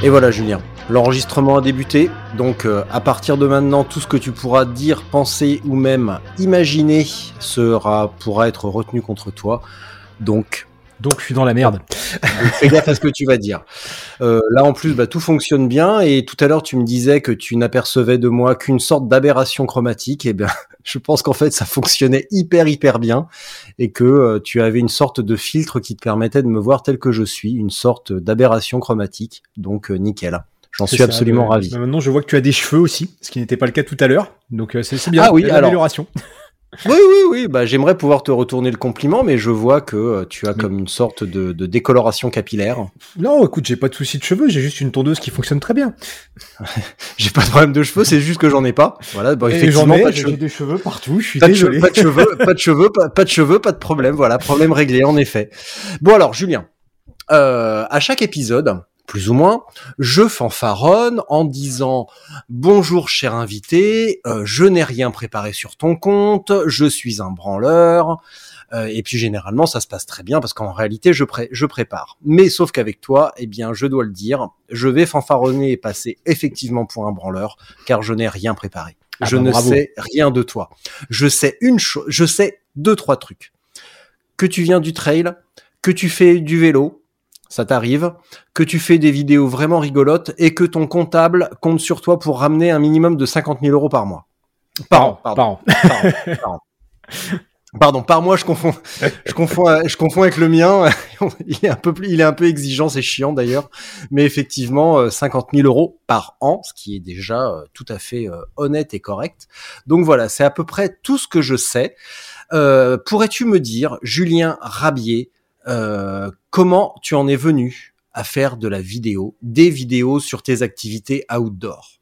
Et voilà Julien, l'enregistrement a débuté, donc euh, à partir de maintenant, tout ce que tu pourras dire, penser ou même imaginer sera pourra être retenu contre toi. Donc Donc je suis dans la merde. fais gaffe à ce que tu vas dire. Euh, là en plus, bah, tout fonctionne bien et tout à l'heure tu me disais que tu n'apercevais de moi qu'une sorte d'aberration chromatique. Et bien, je pense qu'en fait ça fonctionnait hyper hyper bien et que euh, tu avais une sorte de filtre qui te permettait de me voir tel que je suis, une sorte d'aberration chromatique. Donc euh, nickel. J'en suis ça, absolument ravi. mais Maintenant, je vois que tu as des cheveux aussi, ce qui n'était pas le cas tout à l'heure. Donc euh, c'est bien. Ah oui, belle alors- amélioration. Oui, oui, oui. Bah, j'aimerais pouvoir te retourner le compliment, mais je vois que euh, tu as Mais- comme une sorte de, de décoloration capillaire. Non, écoute, j'ai pas de souci de cheveux, j'ai juste une tondeuse qui fonctionne très bien. J'ai pas de problème de cheveux, c'est juste que j'en ai pas. Voilà, Et effectivement, ai, pas de j'ai cheveux. des cheveux partout. Je suis Pas de, cheveux, pas de cheveux, pas de cheveux, pas, pas de cheveux, pas de problème. Voilà, problème réglé en effet. Bon alors, Julien, euh, à chaque épisode, plus ou moins, je fanfaronne en disant bonjour cher invité, euh, je n'ai rien préparé sur ton compte, je suis un branleur. Euh, et puis généralement ça se passe très bien parce qu'en réalité je, pré- je prépare. Mais sauf qu'avec toi, eh bien je dois le dire, je vais fanfaronner et passer effectivement pour un branleur car je n'ai rien préparé. Ah je bah, ne bravo. sais rien de toi. Je sais une chose, je sais deux trois trucs. Que tu viens du trail, que tu fais du vélo, ça t'arrive, que tu fais des vidéos vraiment rigolotes et que ton comptable compte sur toi pour ramener un minimum de 50 000 euros par mois? Par an, pardon. Par an. Par an, par an. Pardon, par mois, je confonds, je confonds, euh, je confonds avec le mien. il est un peu plus, il est un peu exigeant, c'est chiant d'ailleurs. Mais effectivement, euh, 50 000 euros par an, ce qui est déjà euh, tout à fait euh, honnête et correct. Donc voilà, c'est à peu près tout ce que je sais. Euh, Pourrais-tu me dire, Julien Rabier, euh, comment tu en es venu à faire de la vidéo, des vidéos sur tes activités outdoor?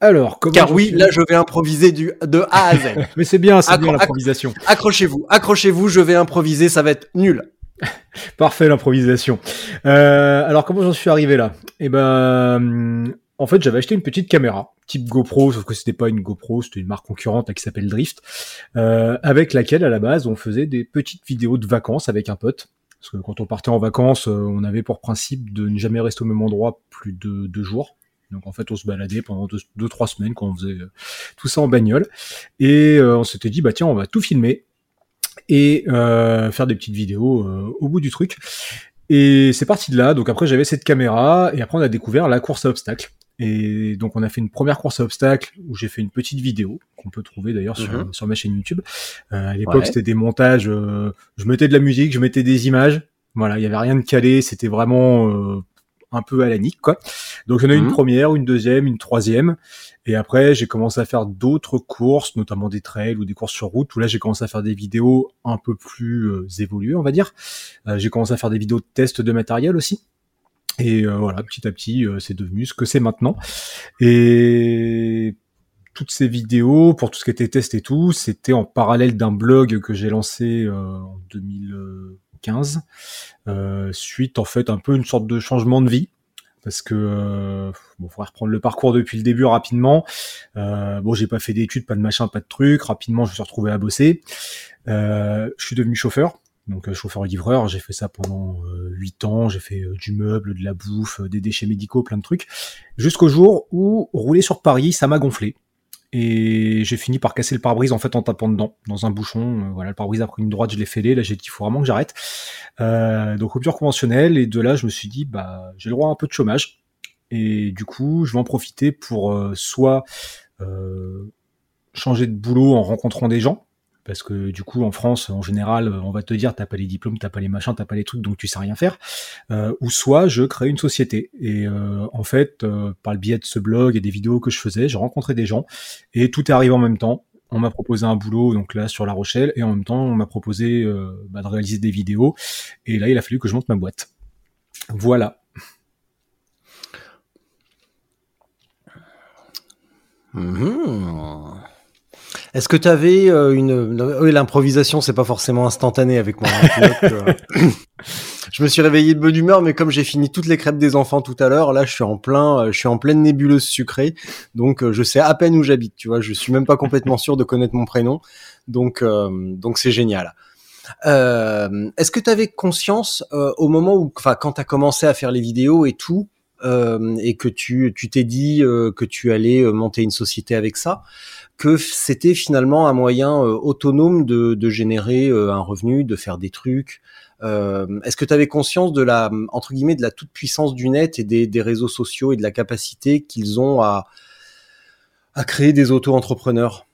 Alors, comment Car oui, là, je vais improviser du de A à Z. Mais c'est bien, c'est bien l'improvisation. accrochez-vous, accrochez-vous, je vais improviser, ça va être nul. Parfait l'improvisation. Euh, alors comment j'en suis arrivé là? Eh ben, en fait, j'avais acheté une petite caméra, type GoPro, sauf que c'était pas une GoPro, c'était une marque concurrente là, qui s'appelle Drift, euh, avec laquelle à la base on faisait des petites vidéos de vacances avec un pote. Parce que quand on partait en vacances, euh, on avait pour principe de ne jamais rester au même endroit plus de deux jours. Donc en fait, on se baladait pendant deux, deux trois semaines quand on faisait euh, tout ça en bagnole. Et euh, on s'était dit, bah tiens, on va tout filmer et euh, faire des petites vidéos euh, au bout du truc. Et c'est parti de là. Donc après, j'avais cette caméra et après, on a découvert la course à obstacles. Et donc, on a fait une première course à obstacles où j'ai fait une petite vidéo qu'on peut trouver d'ailleurs sur, Mhm. sur ma chaîne YouTube. Euh, à l'époque, Ouais. c'était des montages. euh, je mettais de la musique, je mettais des images. Voilà, il y avait rien de calé. C'était vraiment euh, un peu à la nique, quoi. Donc, j'en ai eu une Mhm. première, une deuxième, une troisième. Et après, j'ai commencé à faire d'autres courses, notamment des trails ou des courses sur route, où là, j'ai commencé à faire des vidéos un peu plus euh, évoluées, on va dire. Euh, j'ai commencé à faire des vidéos de tests de matériel aussi. Et euh, voilà, petit à petit, euh, c'est devenu ce que c'est maintenant. Et toutes ces vidéos, pour tout ce qui était test et tout, c'était en parallèle d'un blog que j'ai lancé euh, en 2015, euh, suite en fait un peu une sorte de changement de vie. Parce que bon, faudrait reprendre le parcours depuis le début rapidement. Bon, j'ai pas fait d'études, pas de machin, pas de trucs. Rapidement, je me suis retrouvé à bosser. Je suis devenu chauffeur, donc euh, chauffeur livreur. J'ai fait ça pendant euh, huit ans. J'ai fait euh, du meuble, de la bouffe, des déchets médicaux, plein de trucs. Jusqu'au jour où rouler sur Paris, ça m'a gonflé. Et j'ai fini par casser le pare-brise en fait en tapant dedans dans un bouchon. Voilà, le pare-brise a pris une droite, je l'ai fêlé. Là, j'ai dit il faut vraiment que j'arrête. Euh, donc rupture conventionnelle. Et de là, je me suis dit bah j'ai le droit à un peu de chômage. Et du coup, je vais en profiter pour soit changer de boulot en rencontrant des gens, parce que du coup en France en général on va te dire t'as pas les diplômes, t'as pas les machins, t'as pas les trucs donc tu sais rien faire. Euh, ou soit je crée une société et euh, en fait euh, par le biais de ce blog et des vidéos que je faisais, j'ai rencontré des gens et tout est arrivé en même temps. On m'a proposé un boulot donc là sur La Rochelle et en même temps on m'a proposé bah, de réaliser des vidéos et là il a fallu que je monte ma boîte. Voilà. Mmh. Est-ce que tu avais euh, une... Oui, l'improvisation, c'est pas forcément instantané avec moi. Hein, euh. je me suis réveillé de bonne humeur, mais comme j'ai fini toutes les crêpes des enfants tout à l'heure, là, je suis en plein, euh, je suis en pleine nébuleuse sucrée, donc je sais à peine où j'habite. Tu vois, je suis même pas complètement sûr de connaître mon prénom, donc donc c'est génial. Est-ce que tu avais conscience au moment où, enfin, quand tu as commencé à faire les vidéos et tout, et que tu tu t'es dit que tu allais monter une société avec ça, que c'était finalement un moyen euh, autonome de, de générer euh, un revenu, de faire des trucs. Euh, Est-ce que tu avais conscience de la entre guillemets de la toute puissance du net et des, des réseaux sociaux et de la capacité qu'ils ont à à créer des auto-entrepreneurs?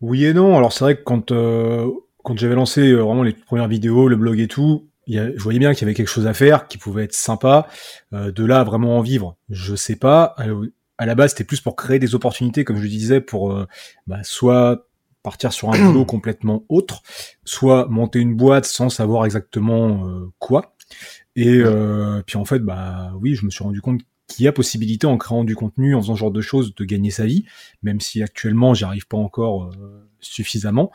Oui et non. Alors c'est vrai que quand euh, quand j'avais lancé vraiment les premières vidéos, le blog et tout, il y a, je voyais bien qu'il y avait quelque chose à faire, qui pouvait être sympa. de là vraiment en vivre, je sais pas à la base, c'était plus pour créer des opportunités, comme je le disais, pour euh, bah, soit partir sur un boulot complètement autre, soit monter une boîte sans savoir exactement euh, quoi. Et euh, puis en fait, bah oui, je me suis rendu compte qu'il y a possibilité en créant du contenu, en faisant ce genre de choses, de gagner sa vie, même si actuellement j'y arrive pas encore suffisamment.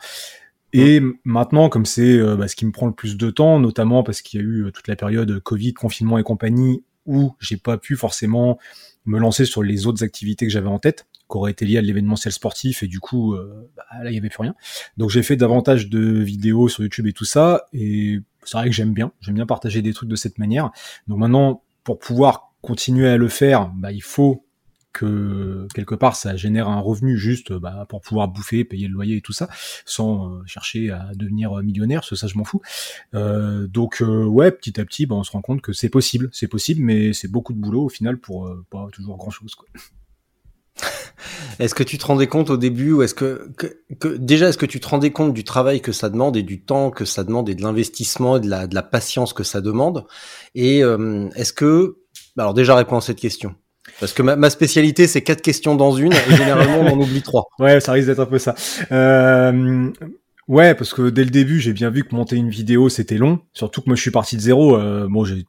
Et maintenant, comme c'est bah, ce qui me prend le plus de temps, notamment parce qu'il y a eu toute la période Covid, confinement et compagnie, où j'ai pas pu forcément me lancer sur les autres activités que j'avais en tête, qui auraient été liées à l'événementiel sportif, et du coup, euh, bah, là, il y avait plus rien. Donc j'ai fait davantage de vidéos sur YouTube et tout ça, et c'est vrai que j'aime bien, j'aime bien partager des trucs de cette manière. Donc maintenant, pour pouvoir continuer à le faire, bah, il faut que quelque part ça génère un revenu juste bah, pour pouvoir bouffer, payer le loyer et tout ça, sans euh, chercher à devenir millionnaire, ça, ça je m'en fous. Euh, donc euh, ouais, petit à petit, bah, on se rend compte que c'est possible, c'est possible, mais c'est beaucoup de boulot au final pour pas toujours grand chose. Quoi. Est-ce que tu te rendais compte au début ou est-ce que, que, déjà est-ce que tu te rendais compte du travail que ça demande et du temps que ça demande et de l'investissement et de la, de la patience que ça demande? Et est-ce que alors déjà réponds à cette question. Parce que ma, spécialité, c'est quatre questions dans une, et généralement, on en oublie trois. Ouais, ça risque d'être un peu ça. Euh, ouais, parce que dès le début, j'ai bien vu que monter une vidéo, c'était long. Surtout que moi, je suis parti de zéro. Euh, bon, j'ai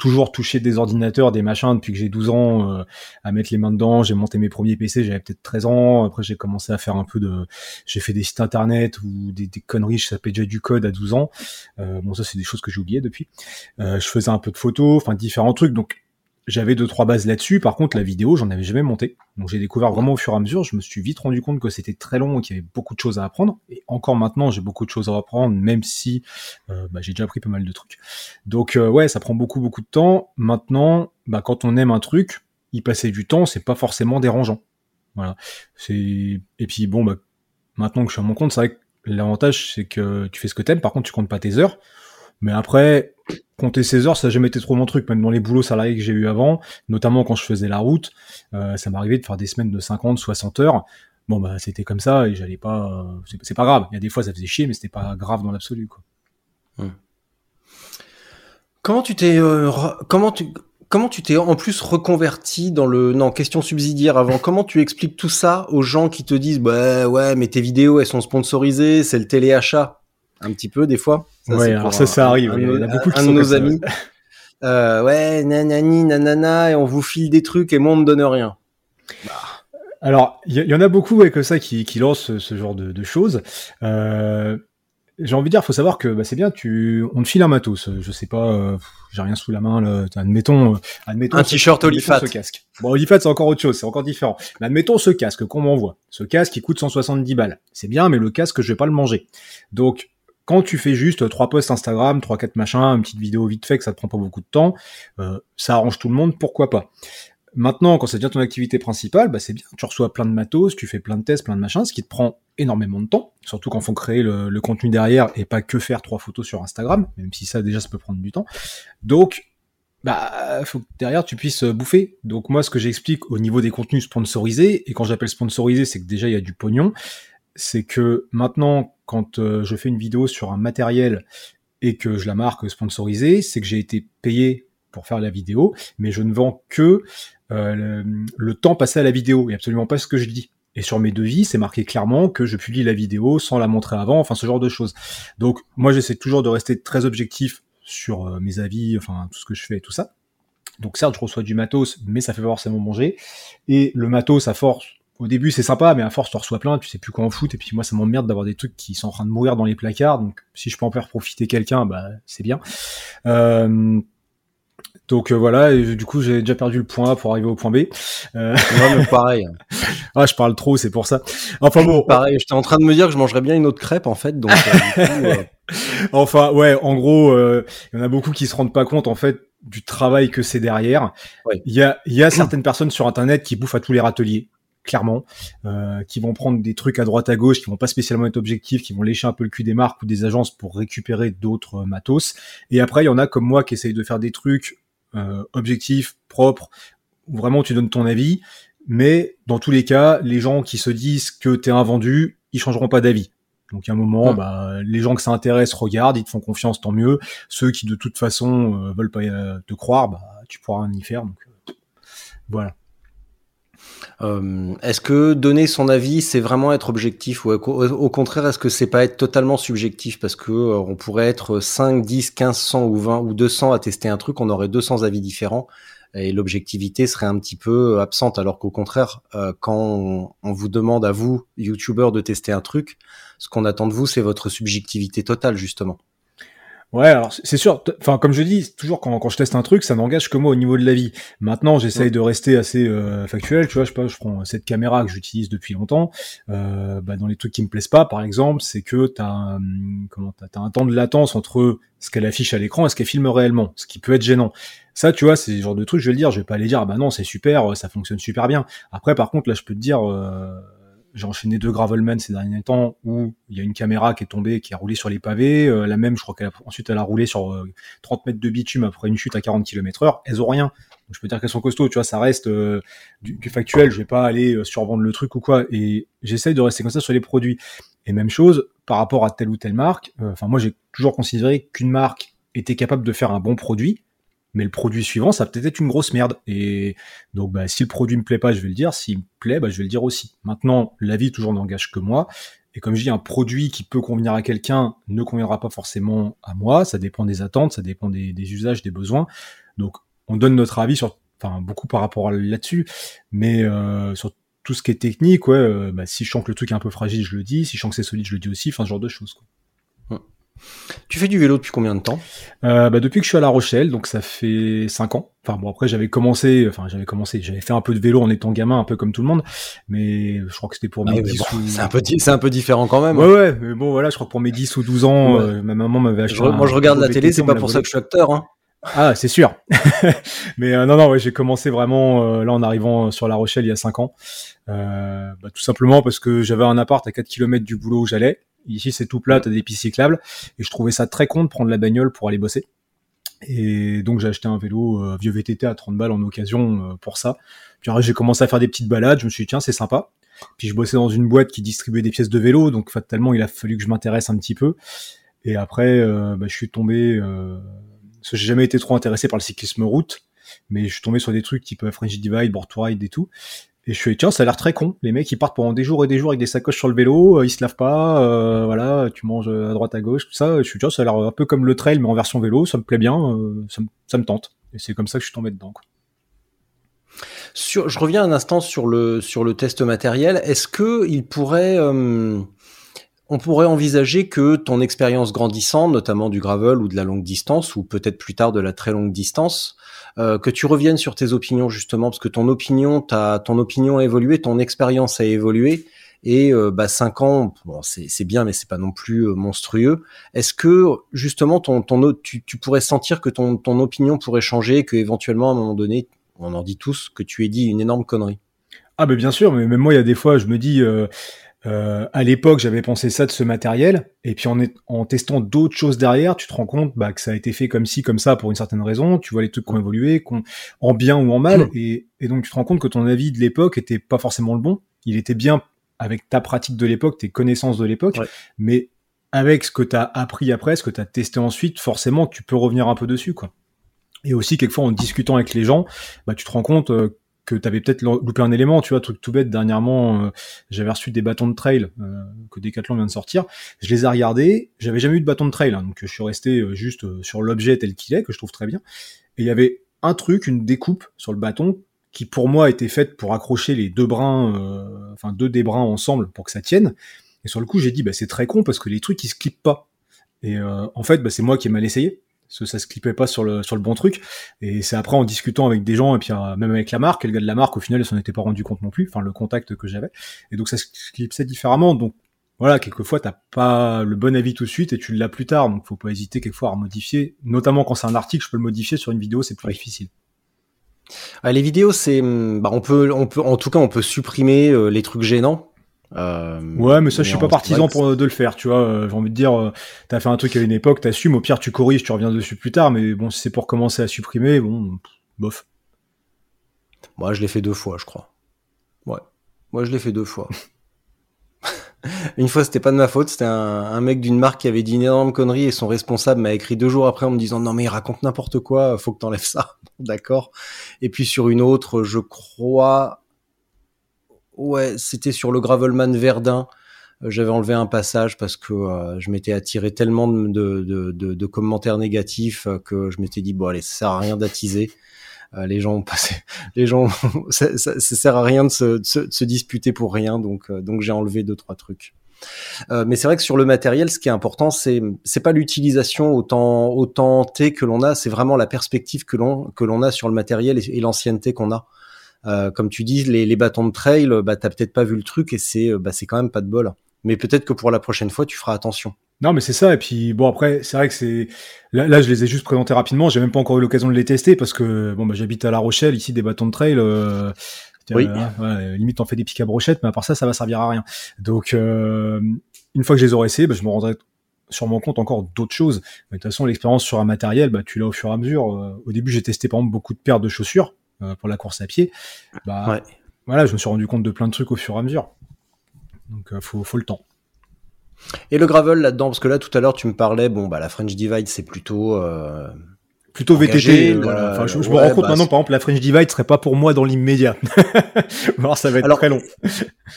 toujours touché des ordinateurs, des machins depuis que j'ai 12 ans euh, à mettre les mains dedans. J'ai monté mes premiers PC, j'avais peut-être 13 ans. Après, j'ai commencé à faire un peu de... J'ai fait des sites internet ou des, conneries, je sapais déjà du code à 12 ans. Euh, bon, ça, c'est des choses que j'ai oubliées depuis. Euh, je faisais un peu de photos, enfin, différents trucs. Donc, j'avais deux trois bases là-dessus. Par contre, la vidéo, j'en avais jamais monté. Donc j'ai découvert vraiment au fur et à mesure. Je me suis vite rendu compte que c'était très long et qu'il y avait beaucoup de choses à apprendre. Et encore maintenant, j'ai beaucoup de choses à apprendre, même si euh, bah, j'ai déjà appris pas mal de trucs. Donc euh, ouais, ça prend beaucoup beaucoup de temps. Maintenant, bah, quand on aime un truc, y passer du temps, c'est pas forcément dérangeant. Voilà. C'est et puis bon, bah, maintenant que je suis à mon compte, c'est vrai que l'avantage c'est que tu fais ce que t'aimes. Par contre, tu comptes pas tes heures. Mais après, compter 16 heures, ça n'a jamais été trop mon truc, même dans les boulots salariés que j'ai eu avant, notamment quand je faisais la route, euh, ça m'arrivait de faire des semaines de 50, 60 heures. Bon, bah, c'était comme ça et j'allais pas, c'est pas grave. Il y a des fois, ça faisait chier, mais c'était pas grave dans l'absolu, quoi. Comment tu t'es, euh, comment tu, comment tu t'es en plus reconverti dans le non question subsidiaire avant? Comment tu expliques tout ça aux gens qui te disent bah ouais mais tes vidéos elles sont sponsorisées, c'est le téléachat? Un petit peu des fois. Ça, ouais, alors ça, ça arrive. il y a beaucoup de nos amis. Euh, ouais, nanani, nanana, et on vous file des trucs et moi on me donne rien. Bah. Alors, il y, en a beaucoup ouais, comme ça qui, qui lancent ce, genre de, de choses. Euh, j'ai envie de dire, faut savoir que bah, c'est bien, tu, on te file un matos. Je sais pas, euh, j'ai rien sous la main. Là. Admettons, euh, admettons un t-shirt Olifat. Ce casque. Bon, Olifat c'est encore autre chose, c'est encore différent. Mais admettons ce casque qu'on m'envoie. Ce casque qui coûte 170 balles. C'est bien, mais le casque je vais pas le manger. Donc quand tu fais juste trois posts Instagram, trois quatre machins, une petite vidéo vite fait que ça te prend pas beaucoup de temps, euh, ça arrange tout le monde, pourquoi pas? Maintenant, quand ça devient ton activité principale, bah c'est bien. Tu reçois plein de matos, tu fais plein de tests, plein de machins, ce qui te prend énormément de temps. Surtout quand faut créer le, contenu derrière et pas que faire trois photos sur Instagram, même si ça déjà ça peut prendre du temps. Donc bah faut que derrière tu puisses bouffer. Donc moi ce que j'explique au niveau des contenus sponsorisés, et quand j'appelle sponsorisé, c'est que déjà il y a du pognon, c'est que maintenant, quand euh, je fais une vidéo sur un matériel et que je la marque sponsorisée, c'est que j'ai été payé pour faire la vidéo, mais je ne vends que euh, le, temps passé à la vidéo et absolument pas ce que je dis. Et sur mes devis, c'est marqué clairement que je publie la vidéo sans la montrer avant, enfin ce genre de choses. Donc moi j'essaie toujours de rester très objectif sur euh, mes avis, enfin tout ce que je fais et tout ça. Donc certes, je reçois du matos, mais ça fait forcément manger. Et le matos, à force, au début c'est sympa, mais à force tu reçois plein, tu sais plus quoi en foutre. Et puis moi ça m'emmerde d'avoir des trucs qui sont en train de mourir dans les placards. Donc si je peux en faire profiter quelqu'un, bah c'est bien. Euh, donc euh, voilà, et du coup j'ai déjà perdu le point A pour arriver au point B. Euh... Non, mais pareil. ah, je parle trop, c'est pour ça. Enfin bon, pareil. J'étais en train de me dire que je mangerais bien une autre crêpe en fait. Donc, euh, euh, enfin ouais, en gros, il y en a beaucoup qui se rendent pas compte en fait du travail que c'est derrière. Il y a, il y a certaines personnes sur internet qui bouffent à tous les râteliers clairement, euh, qui vont prendre des trucs à droite à gauche, qui vont pas spécialement être objectifs, qui vont lécher un peu le cul des marques ou des agences pour récupérer d'autres matos. Et après, il y en a comme moi qui essayent de faire des trucs euh, objectif, propre, où vraiment tu donnes ton avis. Mais dans tous les cas, les gens qui se disent que t'es un vendu, ils changeront pas d'avis. Donc à un moment, bah, les gens que ça intéresse regardent, ils te font confiance, tant mieux. Ceux qui de toute façon euh, veulent pas euh, te croire, bah, tu pourras rien y faire. Donc voilà. Euh, est-ce que donner son avis, c'est vraiment être objectif ou au, contraire, est-ce que c'est pas être totalement subjectif? Parce que euh, on pourrait être 5, 10, 15, 100 ou 20 ou 200 à tester un truc, on aurait 200 avis différents et l'objectivité serait un petit peu absente alors qu'au contraire, euh, quand on, on, vous demande à vous, youtubeur, de tester un truc, ce qu'on attend de vous, c'est votre subjectivité totale justement. Ouais, alors c'est sûr. Enfin, comme je dis, toujours quand, quand je teste un truc, ça n'engage que moi au niveau de la vie. Maintenant, j'essaye de rester assez euh, factuel. Tu vois, je, je prends cette caméra que j'utilise depuis longtemps. Euh, bah, dans les trucs qui me plaisent pas, par exemple, c'est que t'as un, comment t'as, as un temps de latence entre ce qu'elle affiche à l'écran et ce qu'elle filme réellement, ce qui peut être gênant. Ça, tu vois, c'est le genre de truc. Je vais le dire. Je vais pas aller dire, ah bah non, c'est super, ça fonctionne super bien. Après, par contre, là, je peux te dire. Euh, j'ai enchaîné deux Gravelman ces derniers temps où il y a une caméra qui est tombée, qui a roulé sur les pavés. Euh, la même, je crois qu'elle a, ensuite elle a roulé sur 30 euh, mètres de bitume après une chute à 40 km heure. Elles ont rien. Je peux dire qu'elles sont costauds, tu vois, ça reste euh, du, factuel. Je vais pas aller survendre le truc ou quoi. Et j'essaye de rester comme ça sur les produits. Et même chose par rapport à telle ou telle marque. Enfin, moi, j'ai toujours considéré qu'une marque était capable de faire un bon produit mais le produit suivant, ça peut-être être une grosse merde. Et donc, bah, si le produit me plaît pas, je vais le dire. S'il me plaît, bah, je vais le dire aussi. Maintenant, la vie toujours n'engage que moi. Et comme je dis, un produit qui peut convenir à quelqu'un ne conviendra pas forcément à moi. Ça dépend des attentes, ça dépend des, usages, des besoins. Donc, on donne notre avis sur, enfin, beaucoup par rapport là-dessus, mais euh, sur tout ce qui est technique, ouais, euh, bah, si je sens que le truc est un peu fragile, je le dis. Si je sens que c'est solide, je le dis aussi. Enfin, ce genre de choses. Quoi. Tu fais du vélo depuis combien de temps euh, bah Depuis que je suis à La Rochelle, donc ça fait 5 ans. Enfin bon, après j'avais commencé, enfin j'avais commencé, j'avais fait un peu de vélo en étant gamin, un peu comme tout le monde, mais je crois que c'était pour ah mes 10 ou... C'est un, peu, c'est un peu différent quand même. Ouais, ouais, mais bon voilà, je crois que pour mes 10 ou 12 ans, euh, ma maman m'avait acheté. moi je regarde la télé, c'est pas pour ça que je suis acteur. Hein. Ah, c'est sûr. mais euh, non, non, ouais, j'ai commencé vraiment euh, là en arrivant sur La Rochelle il y a 5 ans. Euh, bah, tout simplement parce que j'avais un appart à 4 km du boulot où j'allais Ici, c'est tout plat, t'as des pistes cyclables. Et je trouvais ça très con de prendre la bagnole pour aller bosser. Et donc, j'ai acheté un vélo euh, vieux VTT à 30 balles en occasion euh, pour ça. Puis j'ai commencé à faire des petites balades. Je me suis dit, tiens, c'est sympa. Puis je bossais dans une boîte qui distribuait des pièces de vélo. Donc, fatalement, il a fallu que je m'intéresse un petit peu. Et après, euh, bah, je suis tombé... parce que j'ai jamais été trop intéressé par le cyclisme route. Mais je suis tombé sur des trucs type French Divide, Board Ride et tout. Et je suis tiens, ça a l'air très con. Les mecs, ils partent pendant des jours et des jours avec des sacoches sur le vélo, euh, ils se lavent pas, euh, voilà, tu manges à droite à gauche, tout ça. Je suis tiens, ça a l'air un peu comme le trail, mais en version vélo, ça me plaît bien, euh, ça, me, tente. Et c'est comme ça que je suis tombé dedans. Quoi. Sur, je reviens un instant sur le sur le test matériel. Est-ce que il pourrait on pourrait envisager que ton expérience grandissante, notamment du gravel ou de la longue distance, ou peut-être plus tard de la très longue distance, euh, que tu reviennes sur tes opinions justement, parce que ton opinion, ta, ton opinion a évolué, ton expérience a évolué, et euh, bah, 5 ans, bon, c'est bien, mais c'est pas non plus euh, monstrueux. Est-ce que justement, ton, ton, tu, pourrais sentir que ton, ton opinion pourrait changer, que éventuellement à un moment donné, on en dit tous, que tu aies dit une énorme connerie? Ah ben bien sûr, mais même moi, il y a des fois, je me dis, euh, à l'époque, j'avais pensé ça de ce matériel, et puis en, en testant d'autres choses derrière, tu te rends compte bah, que ça a été fait comme ci, comme ça, pour une certaine raison. Tu vois les trucs qui ont évolué, en bien ou en mal, hmm. et, donc tu te rends compte que ton avis de l'époque était pas forcément le bon. Il était bien avec ta pratique de l'époque, tes connaissances de l'époque, Ouais. mais avec ce que tu as appris après, ce que tu as testé ensuite, forcément, tu peux revenir un peu dessus, quoi. Et aussi, quelquefois, en discutant avec les gens, bah, tu te rends compte euh, que tu avais peut-être loupé un élément, tu vois, truc tout bête, dernièrement, euh, j'avais reçu des bâtons de trail euh, que Decathlon vient de sortir, je les ai regardés, j'avais jamais eu de bâton de trail, hein, donc je suis resté euh, juste sur l'objet tel qu'il est, que je trouve très bien, et il y avait un truc, une découpe sur le bâton, qui pour moi était faite pour accrocher les deux brins, enfin deux des brins ensemble pour que ça tienne, et sur le coup j'ai dit, bah, c'est très con parce que les trucs ils se clippent pas, et en fait, bah, c'est moi qui ai mal essayé, parce que ça se clippait pas sur le sur le bon truc. Et c'est après en discutant avec des gens et puis euh, même avec la marque et le gars de la marque au final ils s'en étaient pas rendu compte non plus enfin le contact que j'avais. Et donc ça se clipsait différemment. Donc voilà quelquefois t'as pas le bon avis tout de suite et tu l'as plus tard. Donc faut pas hésiter quelquefois à modifier. Notamment quand c'est un article je peux le modifier sur une vidéo c'est plus difficile. Ah, les vidéos, c'est, hum, bah, on peut, on peut, en tout cas, on peut supprimer euh, les trucs gênants. Euh, Ouais, mais ça, je suis pas partisan pour de le faire, tu vois. euh, J'ai envie de dire, euh, t'as fait un truc à une époque, t'assumes, au pire, tu corriges, tu reviens dessus plus tard, mais bon, si c'est pour commencer à supprimer, bon, bof. Moi, je l'ai fait deux fois, je crois. Ouais. Moi, je l'ai fait deux fois. une fois, c'était pas de ma faute. C'était un, un mec d'une marque qui avait dit une énorme connerie et son responsable m'a écrit deux jours après en me disant non mais il raconte n'importe quoi, faut que t'enlèves ça. D'accord. Et puis sur une autre, je crois, ouais, c'était sur le Gravelman Verdun. Euh, J'avais enlevé un passage parce que euh, je m'étais attiré tellement de, commentaires négatifs euh, que je m'étais dit bon allez ça sert à rien d'attiser. Les gens ont passé, les gens, ça, ça, sert à rien de se, disputer pour rien, donc donc j'ai enlevé deux trois trucs. Mais c'est vrai que sur le matériel, ce qui est important, c'est c'est pas l'utilisation autant autant T que l'on a, c'est vraiment la perspective que l'on que l'on a sur le matériel et l'ancienneté qu'on a. Euh, comme tu dis, les, les bâtons de trail, bah t'as peut-être pas vu le truc et c'est euh, bah c'est quand même pas de bol. Mais peut-être que pour la prochaine fois, tu feras attention. Non, mais c'est ça. Et puis bon, après, c'est vrai que c'est là, là, je les ai juste présentés rapidement. J'ai même pas encore eu l'occasion de les tester parce que bon, bah, j'habite à La Rochelle, ici des bâtons de trail. euh, Oui. euh, ouais, limite, on fait des pics à brochette, mais à part ça, ça va servir à rien. Donc, euh, une fois que je les aurai essayés, bah, je me rendrai sur mon compte encore d'autres choses. Mais de toute façon, l'expérience sur un matériel, bah, tu l'as au fur et à mesure. Euh, au début, j'ai testé par exemple beaucoup de paires de chaussures euh, pour la course à pied. Bah, Ouais. voilà, je me suis rendu compte de plein de trucs au fur et à mesure. Donc, euh, faut, faut le temps. Et le gravel là-dedans, parce que là tout à l'heure tu me parlais, bon bah la French Divide c'est plutôt euh, Plutôt Engagé, VTT. euh, euh, voilà. Enfin, je, je ouais, me rends compte bah, maintenant, par exemple, la French Divide serait pas pour moi dans l'immédiat. Alors, ça va être Alors- très long.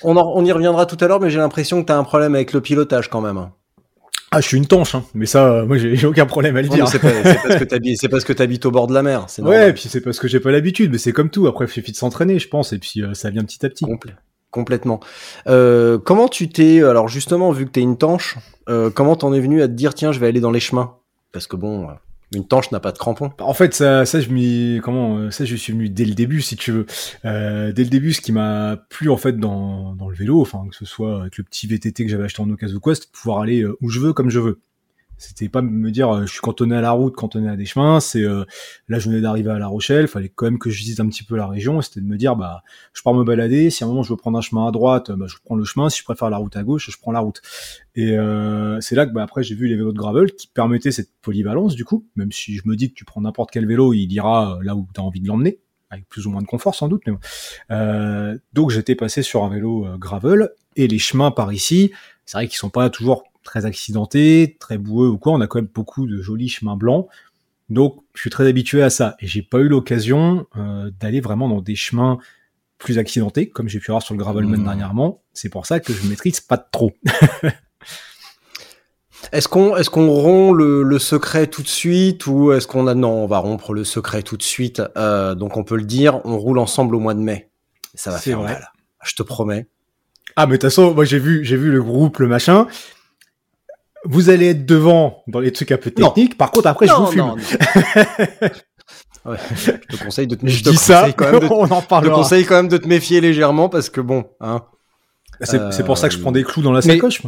On, en- on y reviendra tout à l'heure, mais j'ai l'impression que tu as un problème avec le pilotage quand même. Ah, je suis une tanche, hein. mais ça, euh, moi, j'ai aucun problème à le Non, dire. C'est parce que t'habites- au bord de la mer. C'est Ouais, normal. et puis c'est parce que j'ai pas l'habitude, mais c'est comme tout. Après, il suffit de s'entraîner, je pense, et puis euh, ça vient petit à petit. Complè- complètement. Euh, comment tu t'es, alors justement, vu que tu es une tanche, euh, comment t'en es venu à te dire, tiens, je vais aller dans les chemins? Parce que bon, une tanche n'a pas de crampons. En fait, ça, ça, je m'y, comment, euh, ça, je suis venu dès le début, si tu veux. Euh, dès le début, ce qui m'a plu en fait dans, dans le vélo, enfin que ce soit avec le petit VTT que j'avais acheté en occasion ou pouvoir aller euh, où je veux, comme je veux. C'était pas me dire euh, je suis cantonné à la route, cantonné à des chemins. C'est euh, là, je venais d'arriver à La Rochelle, fallait quand même que je visite un petit peu la région. C'était de me dire bah, je pars me balader. Si à un moment je veux prendre un chemin à droite, bah, je prends le chemin. Si je préfère la route à gauche, je prends la route. Et euh, c'est là que bah, après j'ai vu les vélos de gravel qui permettaient cette polyvalence du coup, même si je me dis que tu prends n'importe quel vélo, il ira euh, là où tu as envie de l'emmener, avec plus ou moins de confort sans doute. Mais bon. Euh, donc j'étais passé sur un vélo euh, gravel et les chemins par ici, c'est vrai qu'ils sont pas toujours très accidentés, très boueux ou quoi. On a quand même beaucoup de jolis chemins blancs. Donc je suis très habitué à ça et j'ai pas eu l'occasion euh, d'aller vraiment dans des chemins plus accidentés comme j'ai pu voir sur le gravelman Mmh. dernièrement. C'est pour ça que je maîtrise pas trop. Est-ce qu'on est-ce qu'on rompt le, le secret tout de suite ou est-ce qu'on a non on va rompre le secret tout de suite Euh, donc on peut le dire on roule ensemble au mois de mai ça va faire vrai. mal je te promets Ah, mais de toute façon, moi j'ai vu, j'ai vu le groupe, le machin. Vous allez être devant dans les trucs un peu Non. techniques. Par contre, après, je vous fume. non, non. Ouais, je te conseille de te, Je je te dis ça, conseille quand même de, on en je te conseille quand même de te méfier légèrement parce que bon hein C'est Euh, c'est pour ça que je prends des clous dans la sacoche.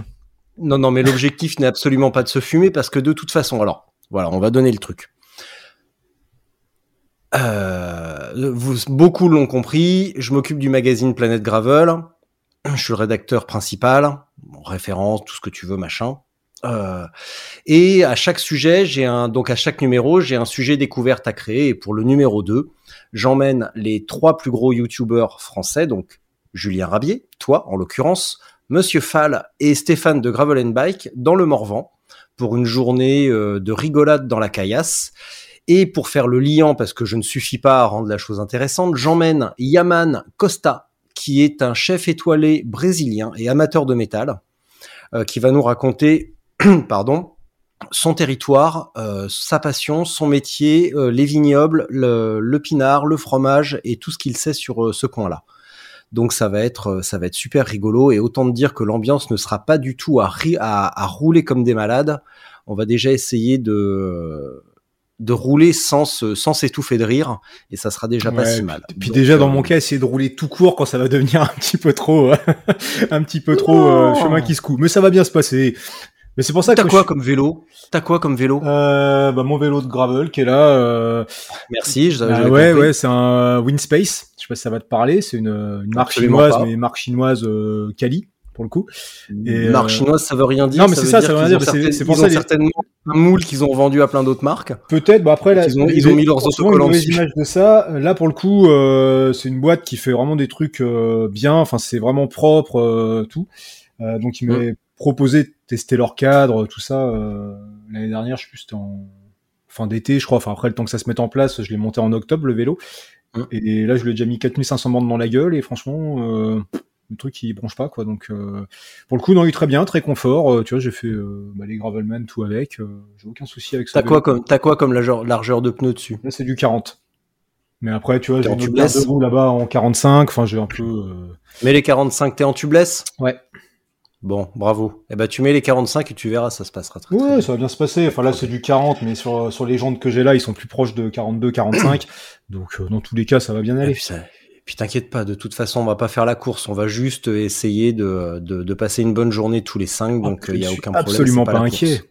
Non, non, mais l'objectif n'est absolument pas de se fumer parce que de toute façon, alors, voilà, on va donner le truc. Euh, vous, beaucoup l'ont compris, je m'occupe du magazine Planète Gravel, je suis le rédacteur principal, référence, tout ce que tu veux, machin. Euh, et à chaque sujet, j'ai un, donc à chaque numéro, j'ai un sujet découverte à créer. Et pour le numéro 2, j'emmène les trois plus gros youtubeurs français, donc Julien Rabier, toi en l'occurrence, Monsieur Fall et Stéphane de Gravel Bike dans le Morvan pour une journée euh, de rigolade dans la caillasse. Et pour faire le liant, parce que je ne suffis pas à rendre la chose intéressante, j'emmène Yaman Costa, qui est un chef étoilé brésilien et amateur de métal, euh, qui va nous raconter, pardon, son territoire, euh, sa passion, son métier, euh, les vignobles, le, le, pinard, le fromage et tout ce qu'il sait sur ce coin-là. Donc ça va être ça va être super rigolo et autant de dire que l'ambiance ne sera pas du tout à, à, à rouler comme des malades. On va déjà essayer de de rouler sans sans s'étouffer de rire et ça sera déjà pas si mal. Puis, déjà dans mon cas essayer de rouler tout court quand ça va devenir un petit peu trop un petit peu trop euh, chemin qui se coud. Mais ça va bien se passer. Mais c'est pour ça que t'as quoi comme vélo? T'as quoi comme vélo? Euh, bah mon vélo de gravel qui est là. Euh... Merci. Je, ah, ouais ouais c'est un Winspace. Je sais pas si ça va te parler. C'est une, une marque chinoise mais une marque chinoise euh, Kali pour le coup. Et marque euh, chinoise, ça veut rien dire. Non, mais c'est ça, ça veut rien dire. C'est pour ça certainement un moule qu'ils ont vendu à plein d'autres marques. Peut-être. Bah après, là, ils ont, ils ont mis leurs autocollants dessus. images de ça. Là, pour le coup, euh, c'est une boîte qui fait vraiment des trucs euh, bien. Enfin, c'est vraiment propre, euh, tout. Donc, m'avaient mm. Proposé de tester leur cadre, tout ça. L'année dernière, je plus, c'était en fin d'été, je crois. Enfin, après le temps que ça se mette en place, je l'ai monté en octobre le vélo. Mm. Et là, je lui ai déjà mis 4500 bandes dans la gueule. Et franchement le truc qui bronche pas quoi donc euh, pour le coup non il est très bien très confort euh, tu vois j'ai fait euh, bah, les gravelman tout avec j'ai aucun souci avec ça t'as quoi comme t'as quoi comme largeur, largeur de pneu dessus? Là c'est du 40 mais après tu vois j'ai une de roue là-bas en 45 enfin j'ai un peu mais les 45 t'es en tubeless? Ouais Bon, bravo. Eh ben, tu mets les 45 et tu verras, ça se passera très, ouais, ça va bien se passer. Enfin, là, c'est du 40, mais sur, sur les jantes que j'ai là, ils sont plus proches de 42, 45. Donc, dans tous les cas, ça va bien aller. Puis t'inquiète pas, de toute façon, on va pas faire la course, on va juste essayer de, de, de passer une bonne journée tous les cinq, donc il y a aucun problème. Absolument pas, inquiet.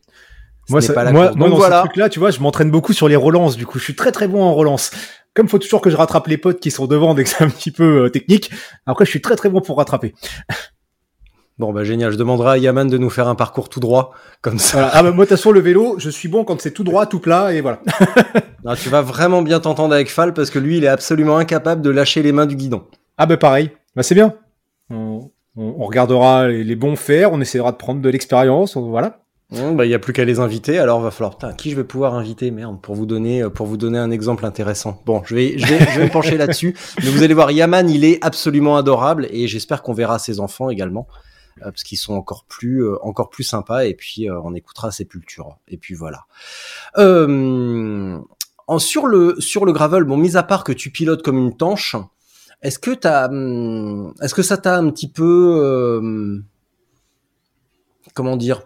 Moi, ça, moi, moi dans voilà. ce truc-là, tu vois, je m'entraîne beaucoup sur les relances. Du coup, je suis très très bon en relance. Comme faut toujours que je rattrape les potes qui sont devant dès que c'est un petit peu euh, technique. Après, je suis très très bon pour rattraper. Bon bah génial, je demanderai à Yaman de nous faire un parcours tout droit, comme ça. Ah bah moi de toute façon le vélo, je suis bon quand c'est tout droit, tout plat, et voilà. ah, tu vas vraiment bien t'entendre avec Fall parce que lui il est absolument incapable de lâcher les mains du guidon. Ah bah pareil, bah c'est bien. On, on, regardera les, les, bons faire, on essaiera de prendre de l'expérience, voilà. bah il y a plus qu'à les inviter, alors va falloir putain, qui je vais pouvoir inviter merde pour vous donner pour vous donner un exemple intéressant. Bon, je vais je vais, je vais me pencher là-dessus, mais vous allez voir Yaman, il est absolument adorable et j'espère qu'on verra ses enfants également. Euh, parce qu'ils sont encore plus euh, encore plus sympas et puis euh, on écoutera Sépulture et puis voilà. Sur le sur gravel, bon, mis à part que tu pilotes comme une tanche, est-ce que t'as, hum, est-ce que ça t'a un petit peu, comment dire,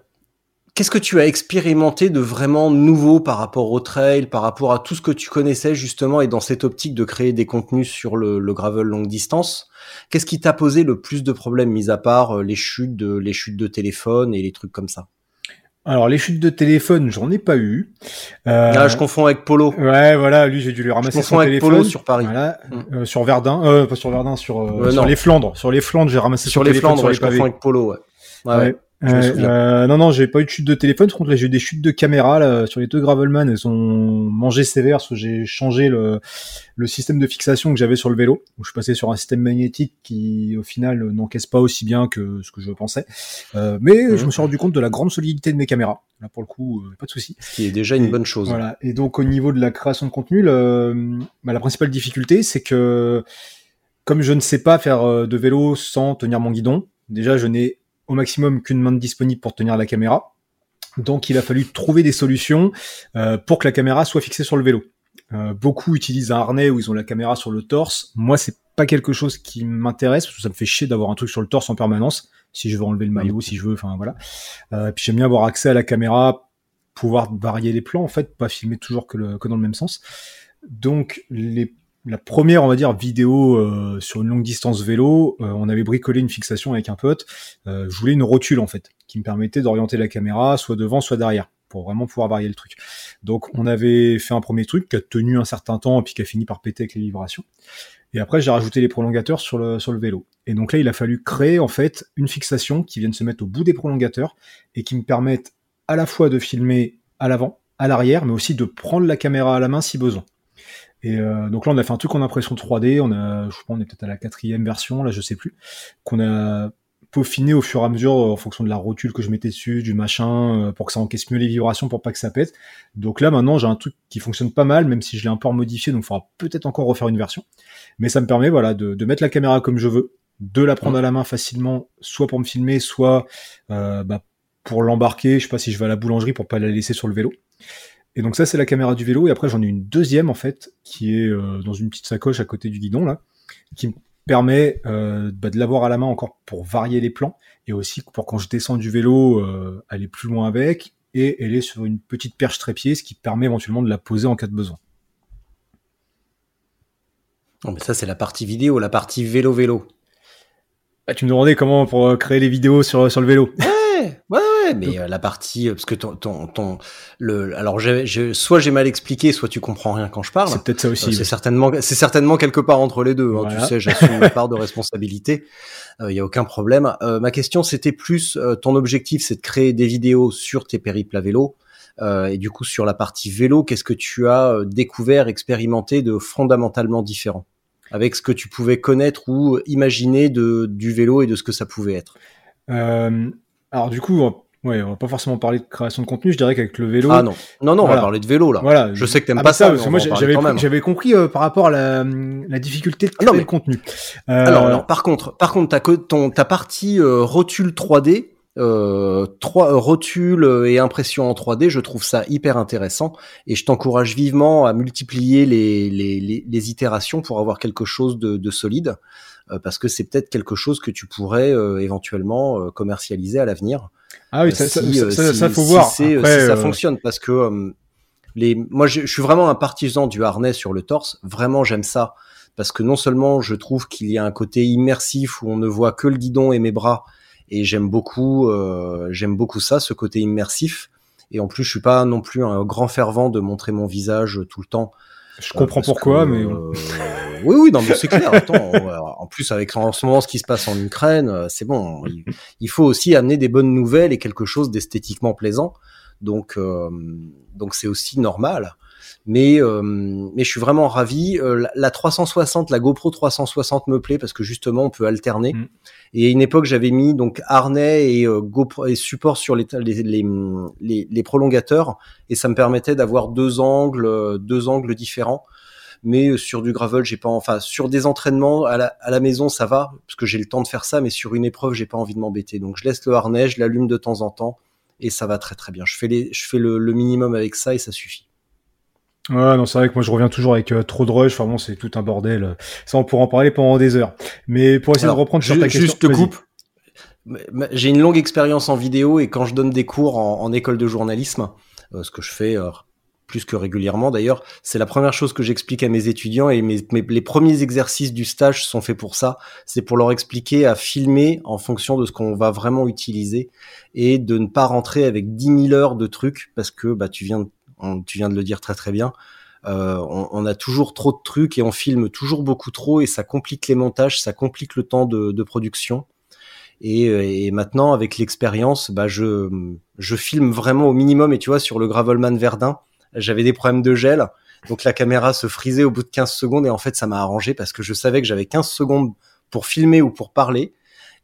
Qu'est-ce que tu as expérimenté de vraiment nouveau par rapport au trail, par rapport à tout ce que tu connaissais justement et dans cette optique de créer des contenus sur le, le gravel longue distance? Qu'est-ce qui t'a posé le plus de problèmes, mis à part euh, les chutes de, les chutes de téléphone et les trucs comme ça? Alors les chutes de téléphone, j'en ai pas eu. Euh... Ah, je confonds avec Polo. Ouais, voilà, lui j'ai dû lui ramasser je son avec téléphone. Polo sur Paris. Voilà, mm. euh, sur Verdun, euh, pas sur Verdun, sur, euh, sur les Flandres, sur les Flandres, j'ai ramassé sur les Flandres. Sur les je confonds avec Polo, ouais. ouais. ouais. Euh, euh, non, non, j'ai pas eu de chute de téléphone. Par contre, là, j'ai eu des chutes de caméra là, sur les deux Gravelman. Elles ont mangé sévère parce que j'ai changé le, le système de fixation que j'avais sur le vélo. Où je suis passé sur un système magnétique qui, au final, n'encaisse pas aussi bien que ce que je pensais. Euh, mais je me suis rendu compte de la grande solidité de mes caméras. Là, pour le coup, euh, pas de souci. Ce qui est déjà une bonne chose. Voilà. Et donc, au niveau de la création de contenu, le, bah, la principale difficulté, c'est que comme je ne sais pas faire euh, de vélo sans tenir mon guidon, déjà, je n'ai au maximum qu'une main disponible pour tenir la caméra. Donc il a fallu trouver des solutions euh, pour que la caméra soit fixée sur le vélo. Euh, beaucoup utilisent un harnais où ils ont la caméra sur le torse. Moi, c'est pas quelque chose qui m'intéresse parce que ça me fait chier d'avoir un truc sur le torse en permanence. Si je veux enlever le maillot, si je veux, enfin voilà. Euh, puis j'aime bien avoir accès à la caméra, pouvoir varier les plans en fait, pas filmer toujours que, le, que dans le même sens. Donc les la première, on va dire, vidéo euh, sur une longue distance vélo, euh, on avait bricolé une fixation avec un pote. Euh, je voulais une rotule en fait, qui me permettait d'orienter la caméra soit devant, soit derrière, pour vraiment pouvoir varier le truc. Donc on avait fait un premier truc qui a tenu un certain temps et puis qui a fini par péter avec les vibrations. Et après j'ai rajouté les prolongateurs sur le sur vélo. Et donc là il a fallu créer en fait une fixation qui vienne se mettre au bout des prolongateurs et qui me permette à la fois de filmer à l'avant, à l'arrière, mais aussi de prendre la caméra à la main si besoin. Et euh, donc là, on a fait un truc en impression 3D. On a, je crois, on est peut-être à la quatrième version, là, je sais plus, qu'on a peaufiné au fur et à mesure en fonction de la rotule que je mettais dessus, du machin, euh, pour que ça encaisse mieux les vibrations, pour pas que ça pète. Donc là, maintenant, j'ai un truc qui fonctionne pas mal, même si je l'ai un peu modifié, donc il faudra peut-être encore refaire une version. Mais ça me permet, voilà, de, de mettre la caméra comme je veux, de la prendre à la main facilement, soit pour me filmer, soit euh, bah, pour l'embarquer. Je sais pas si je vais à la boulangerie pour pas la laisser sur le vélo. Et donc ça, c'est la caméra du vélo. Et après, j'en ai une deuxième, en fait, qui est euh, dans une petite sacoche à côté du guidon, là, qui me permet euh, bah, de l'avoir à la main encore pour varier les plans. Et aussi pour quand je descends du vélo, euh, aller plus loin avec. Et elle est sur une petite perche trépied, ce qui permet éventuellement de la poser en cas de besoin. Non, mais ça, c'est la partie vidéo, la partie vélo-vélo. Ah, tu me demandais comment pour créer les vidéos sur, sur le vélo. Ouais, ouais, ouais, mais euh, la partie, euh, parce que ton, ton, ton le, alors j'ai, soit j'ai mal expliqué, soit tu comprends rien quand je parle. C'est peut-être ça aussi. Euh, c'est certainement, c'est certainement quelque part entre les deux. hein, tu sais, j'assume ma part de responsabilité. Il y a aucun problème. Euh, ma question, c'était plus, euh, ton objectif, c'est de créer des vidéos sur tes périples à vélo. Euh, et du coup, sur la partie vélo, qu'est-ce que tu as euh, découvert, expérimenté de fondamentalement différent? Avec ce que tu pouvais connaître ou imaginer de, du vélo et de ce que ça pouvait être. Euh, alors du coup, ouais, on va pas forcément parler de création de contenu. Je dirais qu'avec le vélo, Ah non, non, non, on va parler de vélo là. voilà. Je sais que t'aimes Ah pas ça, parce que moi j'avais j'avais compris euh, par rapport à la, la difficulté de Ah créer non, mais- le contenu. Euh, Alors, alors, par contre, par contre, ta, co- ton, ta partie euh, rotule 3D, euh, trois, euh, rotule euh, et impression en 3D, je trouve ça hyper intéressant et je t'encourage vivement à multiplier les, les, les, les itérations pour avoir quelque chose de, de solide, parce que c'est peut-être quelque chose que tu pourrais euh, éventuellement euh, commercialiser à l'avenir. ah oui, Euh, ça, ça, si, ça, euh, ça, si- ça, faut si voir. euh, Après, si ça euh, fonctionne, parce que euh, les, moi, je, je suis vraiment un partisan du harnais sur le torse. Vraiment, j'aime ça parce que non seulement je trouve qu'il y a un côté immersif où on ne voit que le guidon et mes bras, et j'aime beaucoup, euh, j'aime beaucoup ça, ce côté immersif. Et en plus, je suis pas non plus un grand fervent de montrer mon visage tout le temps. Je comprends pourquoi, que, mais euh, oui, oui, non, mais c'est clair. Attends, en plus avec en ce moment ce qui se passe en Ukraine, euh, c'est bon. Il, il faut aussi amener des bonnes nouvelles et quelque chose d'esthétiquement plaisant. Donc, euh, donc c'est aussi normal. Mais, euh, mais je suis vraiment ravi. Euh, la, la 360, la GoPro 360 me plaît parce que justement on peut alterner. Mm. Et à une époque, j'avais mis donc harnais et euh, GoPro et support sur les, les, les, les, les prolongateurs et ça me permettait d'avoir deux angles, deux angles différents. Mais sur du gravel, j'ai pas, enfin sur des entraînements à la, à la maison, ça va parce que j'ai le temps de faire ça. Mais sur une épreuve, j'ai pas envie de m'embêter. Donc je laisse le harnais, je l'allume de temps en temps et ça va très très bien. Je fais les, je fais le, le minimum avec ça et ça suffit. Ouais, non, c'est vrai que moi je reviens toujours avec euh, trop de rush. Enfin bon, c'est tout un bordel. Ça, on pourra en parler pendant des heures. Mais pour essayer Alors, de reprendre sur ta question, juste te coupe. J'ai une longue expérience en vidéo et quand je donne des cours en, en école de journalisme, euh, ce que je fais euh, plus que régulièrement d'ailleurs, c'est la première chose que j'explique à mes étudiants et mes, mes- les premiers exercices du stage sont faits pour ça. C'est pour leur expliquer à filmer en fonction de ce qu'on va vraiment utiliser et de ne pas rentrer avec 10 000 heures de trucs parce que bah tu viens de, tu viens de le dire très très bien. Euh, on, on a toujours trop de trucs et on filme toujours beaucoup trop et ça complique les montages, ça complique le temps de, de production. Et, euh, et maintenant, avec l'expérience, bah, je, je filme vraiment au minimum. Et tu vois, sur le Gravelman Verdun, j'avais des problèmes de gel. Donc la caméra se frisait au bout de 15 secondes. Et en fait, ça m'a arrangé parce que je savais que j'avais 15 secondes pour filmer ou pour parler.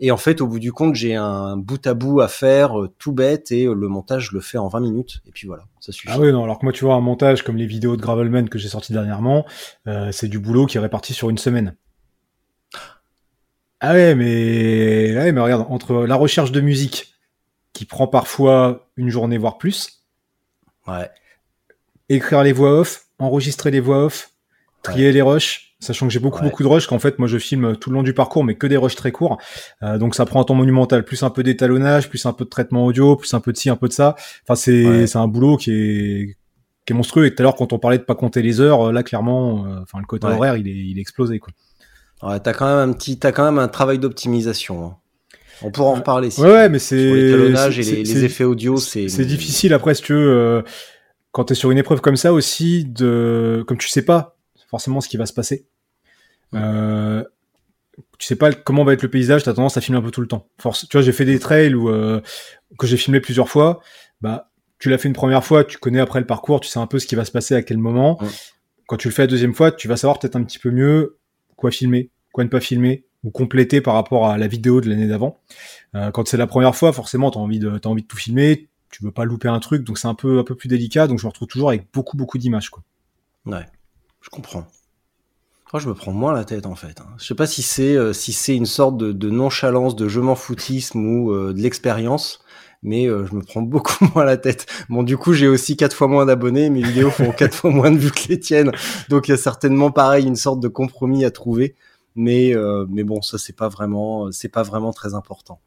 Et en fait, au bout du compte, j'ai un bout à bout à faire, euh, tout bête. Et euh, le montage, je le fais en 20 minutes. Et puis voilà, ça suffit. Ah oui, non, alors que moi, tu vois, un montage comme les vidéos de Gravelman que j'ai sorti dernièrement, euh, c'est du boulot qui est réparti sur une semaine. Ah ouais, mais, ouais, mais regarde, entre la recherche de musique, qui prend parfois une journée, voire plus, Ouais. écrire les voix off, enregistrer les voix off, trier les rushs, sachant que j'ai beaucoup Ouais. beaucoup de rushs, qu'en fait moi je filme tout le long du parcours, mais que des rushs très courts, Euh, donc ça prend un temps monumental, plus un peu d'étalonnage, plus un peu de traitement audio, plus un peu de ci, un peu de ça. Enfin c'est Ouais. c'est un boulot qui est qui est monstrueux. Et tout à l'heure quand on parlait de pas compter les heures, là clairement, euh, enfin le côté Ouais. horaire il est il est explosé quoi. Ouais, t'as quand même un petit, t'as quand même un travail d'optimisation. hein. On pourra en reparler. si Ouais, tu mais c'est l'étalonnage et les, effets audio, c'est c'est difficile après si tu veux, euh, quand t'es sur une épreuve comme ça aussi de comme tu sais pas forcément ce qui va se passer euh, tu sais pas comment va être le paysage t'as tendance à filmer un peu tout le temps Force, tu vois j'ai fait des trails où euh, que j'ai filmé plusieurs fois bah tu l'as fait une première fois tu connais après le parcours tu sais un peu ce qui va se passer à quel moment Ouais. quand tu le fais la deuxième fois, tu vas savoir peut-être un petit peu mieux quoi filmer, quoi ne pas filmer, ou compléter par rapport à la vidéo de l'année d'avant. Euh, quand c'est la première fois, forcément, t'as envie de, t'as envie de tout filmer, tu veux pas louper un truc, donc c'est un peu, un peu plus délicat. Donc je me retrouve toujours avec beaucoup, beaucoup d'images, quoi. Ouais, je comprends. Oh, je me prends moins la tête en fait. Hein. Je sais pas si c'est euh, si c'est une sorte de, de, nonchalance, de je m'en foutisme ou euh, de l'expérience, mais euh, je me prends beaucoup moins la tête. Bon, du coup, j'ai aussi quatre fois moins d'abonnés, mes vidéos font quatre fois moins de vues que les tiennes, donc il y a certainement pareil une sorte de compromis à trouver. Mais mais bon, ça c'est pas vraiment c'est pas vraiment très important.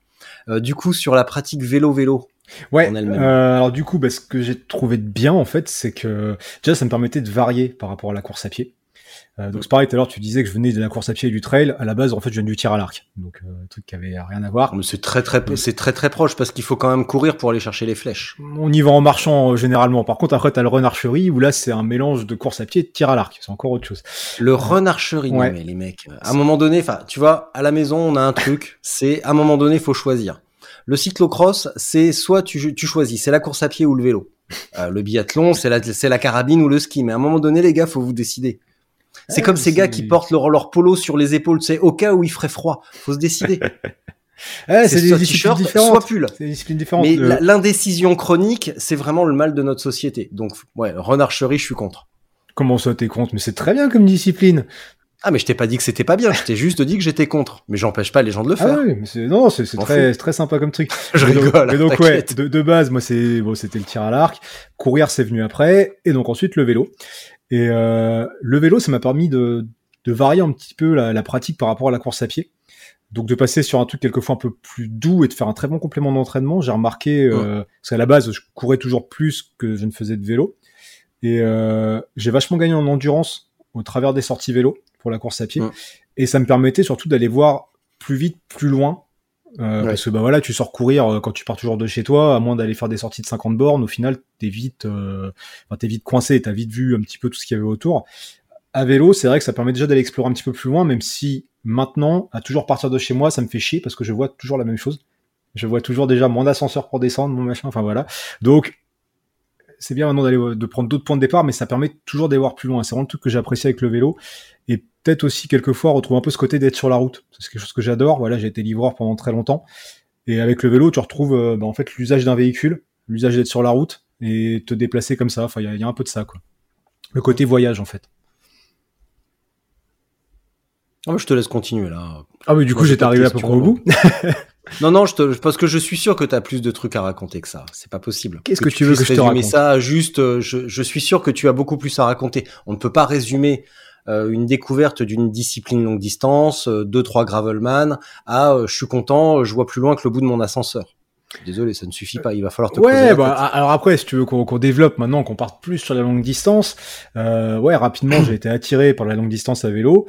du coup, sur la pratique vélo-vélo, Ouais. Euh, alors du coup, bah, ce que j'ai trouvé de bien en fait, c'est que déjà ça me permettait de varier par rapport à la course à pied. Euh, donc c'est pareil, tout à l'heure tu disais que je venais de la course à pied et du trail. À la base, en fait, je viens du tir à l'arc, donc euh, un truc qui avait rien à voir. Mais c'est très très c'est très très proche parce qu'il faut quand même courir pour aller chercher les flèches. On y va en marchant euh, généralement. Par contre, après t'as le run archerie où là c'est un mélange de course à pied et de tir à l'arc. C'est encore autre chose. Le run ouais. mais les mecs, à un moment donné, enfin, tu vois, à la maison, on a un truc. C'est à un moment donné, il faut choisir. Le cyclocross, c'est soit tu, tu choisis, c'est la course à pied ou le vélo. Euh, le biathlon, c'est la, la carabine ou le ski. Mais à un moment donné, les gars, faut vous décider. C'est comme ces gars qui portent leur, leur polo sur les épaules, c'est au cas où il ferait froid. Faut se décider. c'est des t-shirts, soit pull. C'est des disciplines différentes. Mais l'indécision chronique, c'est vraiment le mal de notre société. Donc, ouais, renarcherie, je suis contre. Comment ça, t'es contre? Mais c'est très bien comme discipline. Ah mais je t'ai pas dit que c'était pas bien, je t'ai juste dit que j'étais contre. Mais j'empêche pas les gens de le ah faire. Ah oui, mais c'est non, c'est très très sympa comme truc. je mais rigole. Donc, mais donc ouais, de, de, base, moi c'est bon, c'était le tir à l'arc. Courir, c'est venu après, et donc ensuite le vélo. Et euh, le vélo, ça m'a permis de, de varier un petit peu la, la, pratique par rapport à la course à pied. Donc de passer sur un truc quelquefois un peu plus doux et de faire un très bon complément d'entraînement. J'ai remarqué, euh, parce qu'à la base, je courais toujours plus que je ne faisais de vélo. Et euh, j'ai vachement gagné en endurance au travers des sorties vélo pour la course à pied. Ouais. Et ça me permettait surtout d'aller voir plus vite, plus loin. Euh, Ouais. Parce que bah voilà, tu sors courir euh, quand tu pars toujours de chez toi, à moins d'aller faire des sorties de 50 bornes, au final t'es vite, euh, enfin, t'es vite coincé, t'as vite vu un petit peu tout ce qu'il y avait autour. À vélo, c'est vrai que ça permet déjà d'aller explorer un petit peu plus loin, même si maintenant, à toujours partir de chez moi, ça me fait chier parce que je vois toujours la même chose. Je vois toujours déjà moins d'ascenseurs pour descendre, mon machin, enfin voilà. Donc c'est bien maintenant d'aller de prendre d'autres points de départ, mais ça permet toujours d'aller voir plus loin. C'est vraiment le truc que j'apprécie avec le vélo. Et peut-être aussi quelquefois retrouver un peu ce côté d'être sur la route. C'est quelque chose que j'adore. Voilà, j'ai été livreur pendant très longtemps. Et avec le vélo, tu retrouves euh, bah, fait l'usage d'un véhicule, l'usage d'être sur la route et te déplacer comme ça. Enfin, il y, y, a un peu de ça, quoi. Le côté voyage, en fait. Oh, je te laisse continuer là. Ah mais du coup j'étais arrivé à peu près au bout. non non, je te, parce que je suis sûr que tu as plus de trucs à raconter que ça. C'est pas possible. Qu'est-ce que, que, tu veux que je te raconte ça juste euh, je, je, suis sûr que tu as beaucoup plus à raconter. On ne peut pas résumer euh, une découverte d'une discipline longue distance, euh, deux trois gravelman à euh, je suis content, je vois plus loin que le bout de mon ascenseur. Désolé, ça ne suffit pas. Il va falloir te ouais, bah, alors après, si tu veux qu'on qu développe maintenant, qu'on parte plus sur la longue distance, euh, ouais, rapidement, j'ai été attiré par la longue distance à vélo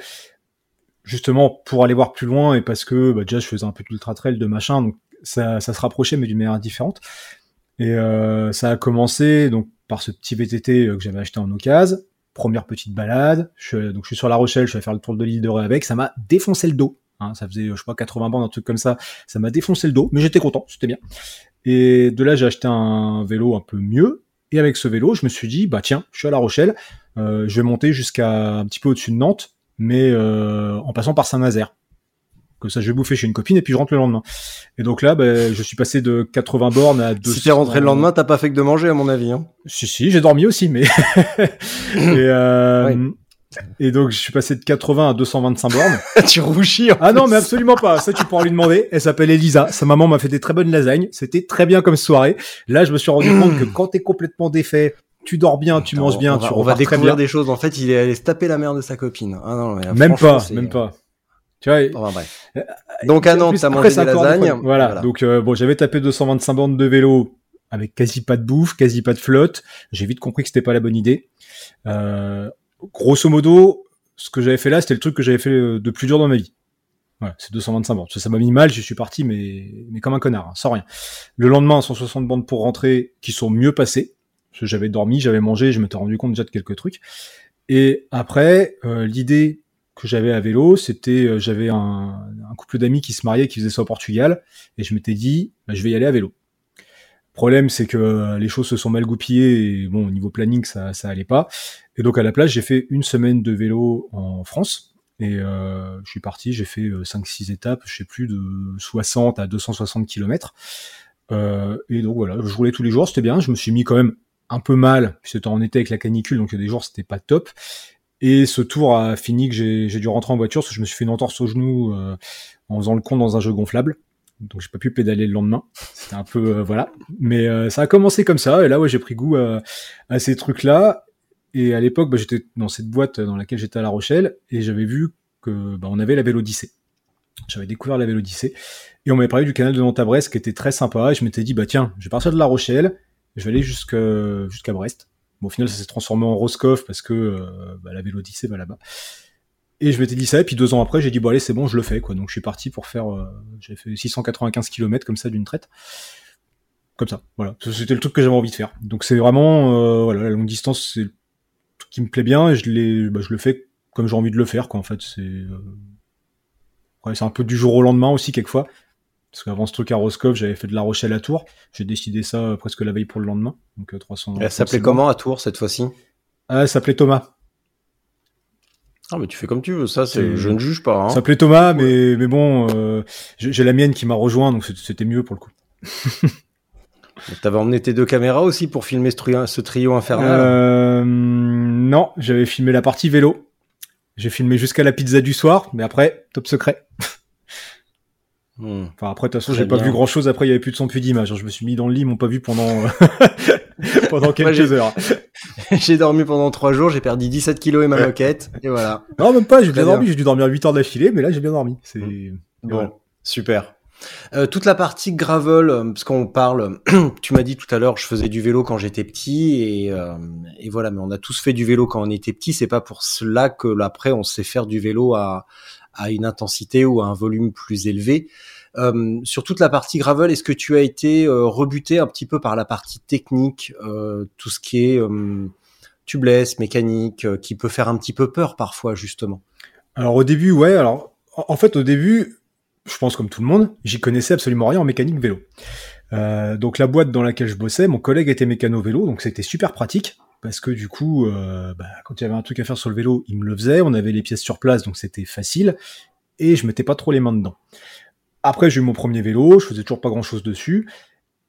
justement pour aller voir plus loin et parce que bah, déjà je faisais un peu d'ultra trail de machin donc ça, ça se rapprochait mais d'une manière différente. Et euh, ça a commencé donc par ce petit VTT que j'avais acheté en occasion. Première petite balade. Je, donc je suis sur La Rochelle je vais faire le tour de l'île de Ré avec. Ça m'a défoncé le dos hein, ça faisait je sais pas 80 bandes un truc comme ça. Ça m'a défoncé le dos mais j'étais content c'était bien. Et de là j'ai acheté un vélo un peu mieux. Et avec ce vélo je me suis dit bah tiens je suis à La Rochelle. Euh, je vais monter jusqu'à un petit peu au-dessus de Nantes mais euh, en passant par Saint-Nazaire. Que ça, je vais bouffer chez une copine et puis je rentre le lendemain. Et donc là, ben, je suis passé de 80 bornes à 200. Si t'es rentré le lendemain, t'as pas fait que de manger, à mon avis. Hein. Si, si, j'ai dormi aussi, mais. et, euh... et donc, je suis passé de 80 à 225 bornes. tu rougis. Ah non, mais absolument pas. Ça, tu pourras lui demander. Elle s'appelle Elisa. Sa maman m'a fait des très bonnes lasagnes. C'était très bien comme soirée. Là, je me suis rendu compte que quand t'es complètement défait, tu dors bien, tu Attends, manges bien, on va, tu on va découvrir des choses. En fait, il est allé se taper la mère de sa copine. Ah non, mais même pas, même pas. Tu vois. Enfin, bref. Donc à Nantes, t'as mangé des lasagnes. Voilà. voilà. Donc euh, bon, j'avais tapé 225 bornes de vélo avec quasi pas de bouffe, quasi pas de flotte. J'ai vite compris que c'était pas la bonne idée. Euh, grosso modo, ce que j'avais fait là, c'était le truc que j'avais fait de plus dur dans ma vie. Ouais, c'est 225 bornes. Ça m'a mis mal, je suis parti, mais, mais comme un connard, hein, sans rien. Le lendemain, 160 bornes pour rentrer, qui sont mieux passées j'avais dormi, j'avais mangé, je m'étais rendu compte déjà de quelques trucs. Et après, euh, l'idée que j'avais à vélo, c'était euh, j'avais un, couple d'amis qui se mariaient, qui faisaient ça au Portugal, et je m'étais dit, bah, je vais y aller à vélo. problème, c'est que les choses se sont mal goupillées et bon, au niveau planning, ça, ça allait pas. Et donc à la place, j'ai fait une semaine de vélo en France. Et euh, je suis parti, j'ai fait 5-6 étapes, je sais plus, de 60 à 260 km. Euh, et donc voilà, je roulais tous les jours, c'était bien. Je me suis mis quand même un peu mal, c'était en été avec la canicule, donc il y a des jours c'était pas top. Et ce tour a fini que j'ai dû rentrer en voiture parce que je me suis fait une entorse au genou euh, en faisant le con dans un jeu gonflable. Donc j'ai pas pu pédaler le lendemain. C'était un peu euh, voilà. Mais euh, ça a commencé comme ça. Et là ouais j'ai pris goût à, à ces trucs là. Et à l'époque bah, j'étais dans cette boîte dans laquelle j'étais à La Rochelle et j'avais vu que bah, on avait la Vélodyssée. J'avais découvert la Vélodyssée et on m'avait parlé du canal de Nantes qui était très sympa. Et je m'étais dit bah tiens je vais partir de La Rochelle, je vais aller jusqu'à Brest. Bon, au final, ça s'est transformé en Roscoff parce que euh, bah, la Vélodyssée va là-bas. Et je m'étais dit ça, et puis deux ans après, j'ai dit, bon allez, c'est bon, je le fais. Donc je suis parti pour faire, euh, j'ai fait 695 km comme ça d'une traite. Comme ça, voilà. C'était le truc que j'avais envie de faire. Donc c'est vraiment, euh, voilà, la longue distance, c'est le truc qui me plaît bien, et je, bah, le fais comme j'ai envie de le faire, quoi. En fait, c'est un peu du jour au lendemain aussi, quelquefois. Parce qu'avant ce truc à Roscoff, j'avais fait de la Rochelle à Tours. J'ai décidé ça euh, presque la veille pour le lendemain. Donc 300. Elle s'appelait comment à Tours cette fois-ci? Ah, Elle s'appelait Thomas. Ah mais tu fais comme tu veux, ça c'est je ne juge pas. Hein. Ça s'appelait Thomas, mais mais bon, euh, j'ai la mienne qui m'a rejoint, donc c'était mieux pour le coup. T'avais emmené tes deux caméras aussi pour filmer ce, trio, ce trio infernal? Euh, Non, j'avais filmé la partie vélo. J'ai filmé jusqu'à la pizza du soir, mais après, top secret. Hmm. Enfin après de toute façon j'ai pas vu grand chose après il y avait plus de son plus d'image je me suis mis dans le lit ils m'ont pas vu pendant pendant quelques heures. j'ai dormi pendant trois jours j'ai perdu 17 kilos et ma moquette et voilà. Non même pas j'ai bien, dormi j'ai dû dormir 8 heures d'affilée mais là j'ai bien dormi. C'est hmm. bon super. Euh, toute la partie gravel, euh, parce qu'on parle, tu m'as dit tout à l'heure, je faisais du vélo quand j'étais petit, et, euh, et, voilà, mais on a tous fait du vélo quand on était petit. C'est pas pour cela que après on sait faire du vélo à, à une intensité ou à un volume plus élevé. Euh, sur toute la partie gravel, est-ce que tu as été euh, rebuté un petit peu par la partie technique, euh, tout ce qui est tubeless, mécanique, qui peut faire un petit peu peur parfois justement? Alors au début, ouais. Alors en fait, au début, je pense comme tout le monde, j'y connaissais absolument rien en mécanique vélo. donc la boîte dans laquelle je bossais, mon collègue était mécano vélo, donc c'était super pratique parce que du coup, euh, bah, quand il y avait un truc à faire sur le vélo, il me le faisait. On avait les pièces sur place, donc c'était facile. Et je mettais pas trop les mains dedans. Après, j'ai eu mon premier vélo, je faisais toujours pas grand chose dessus.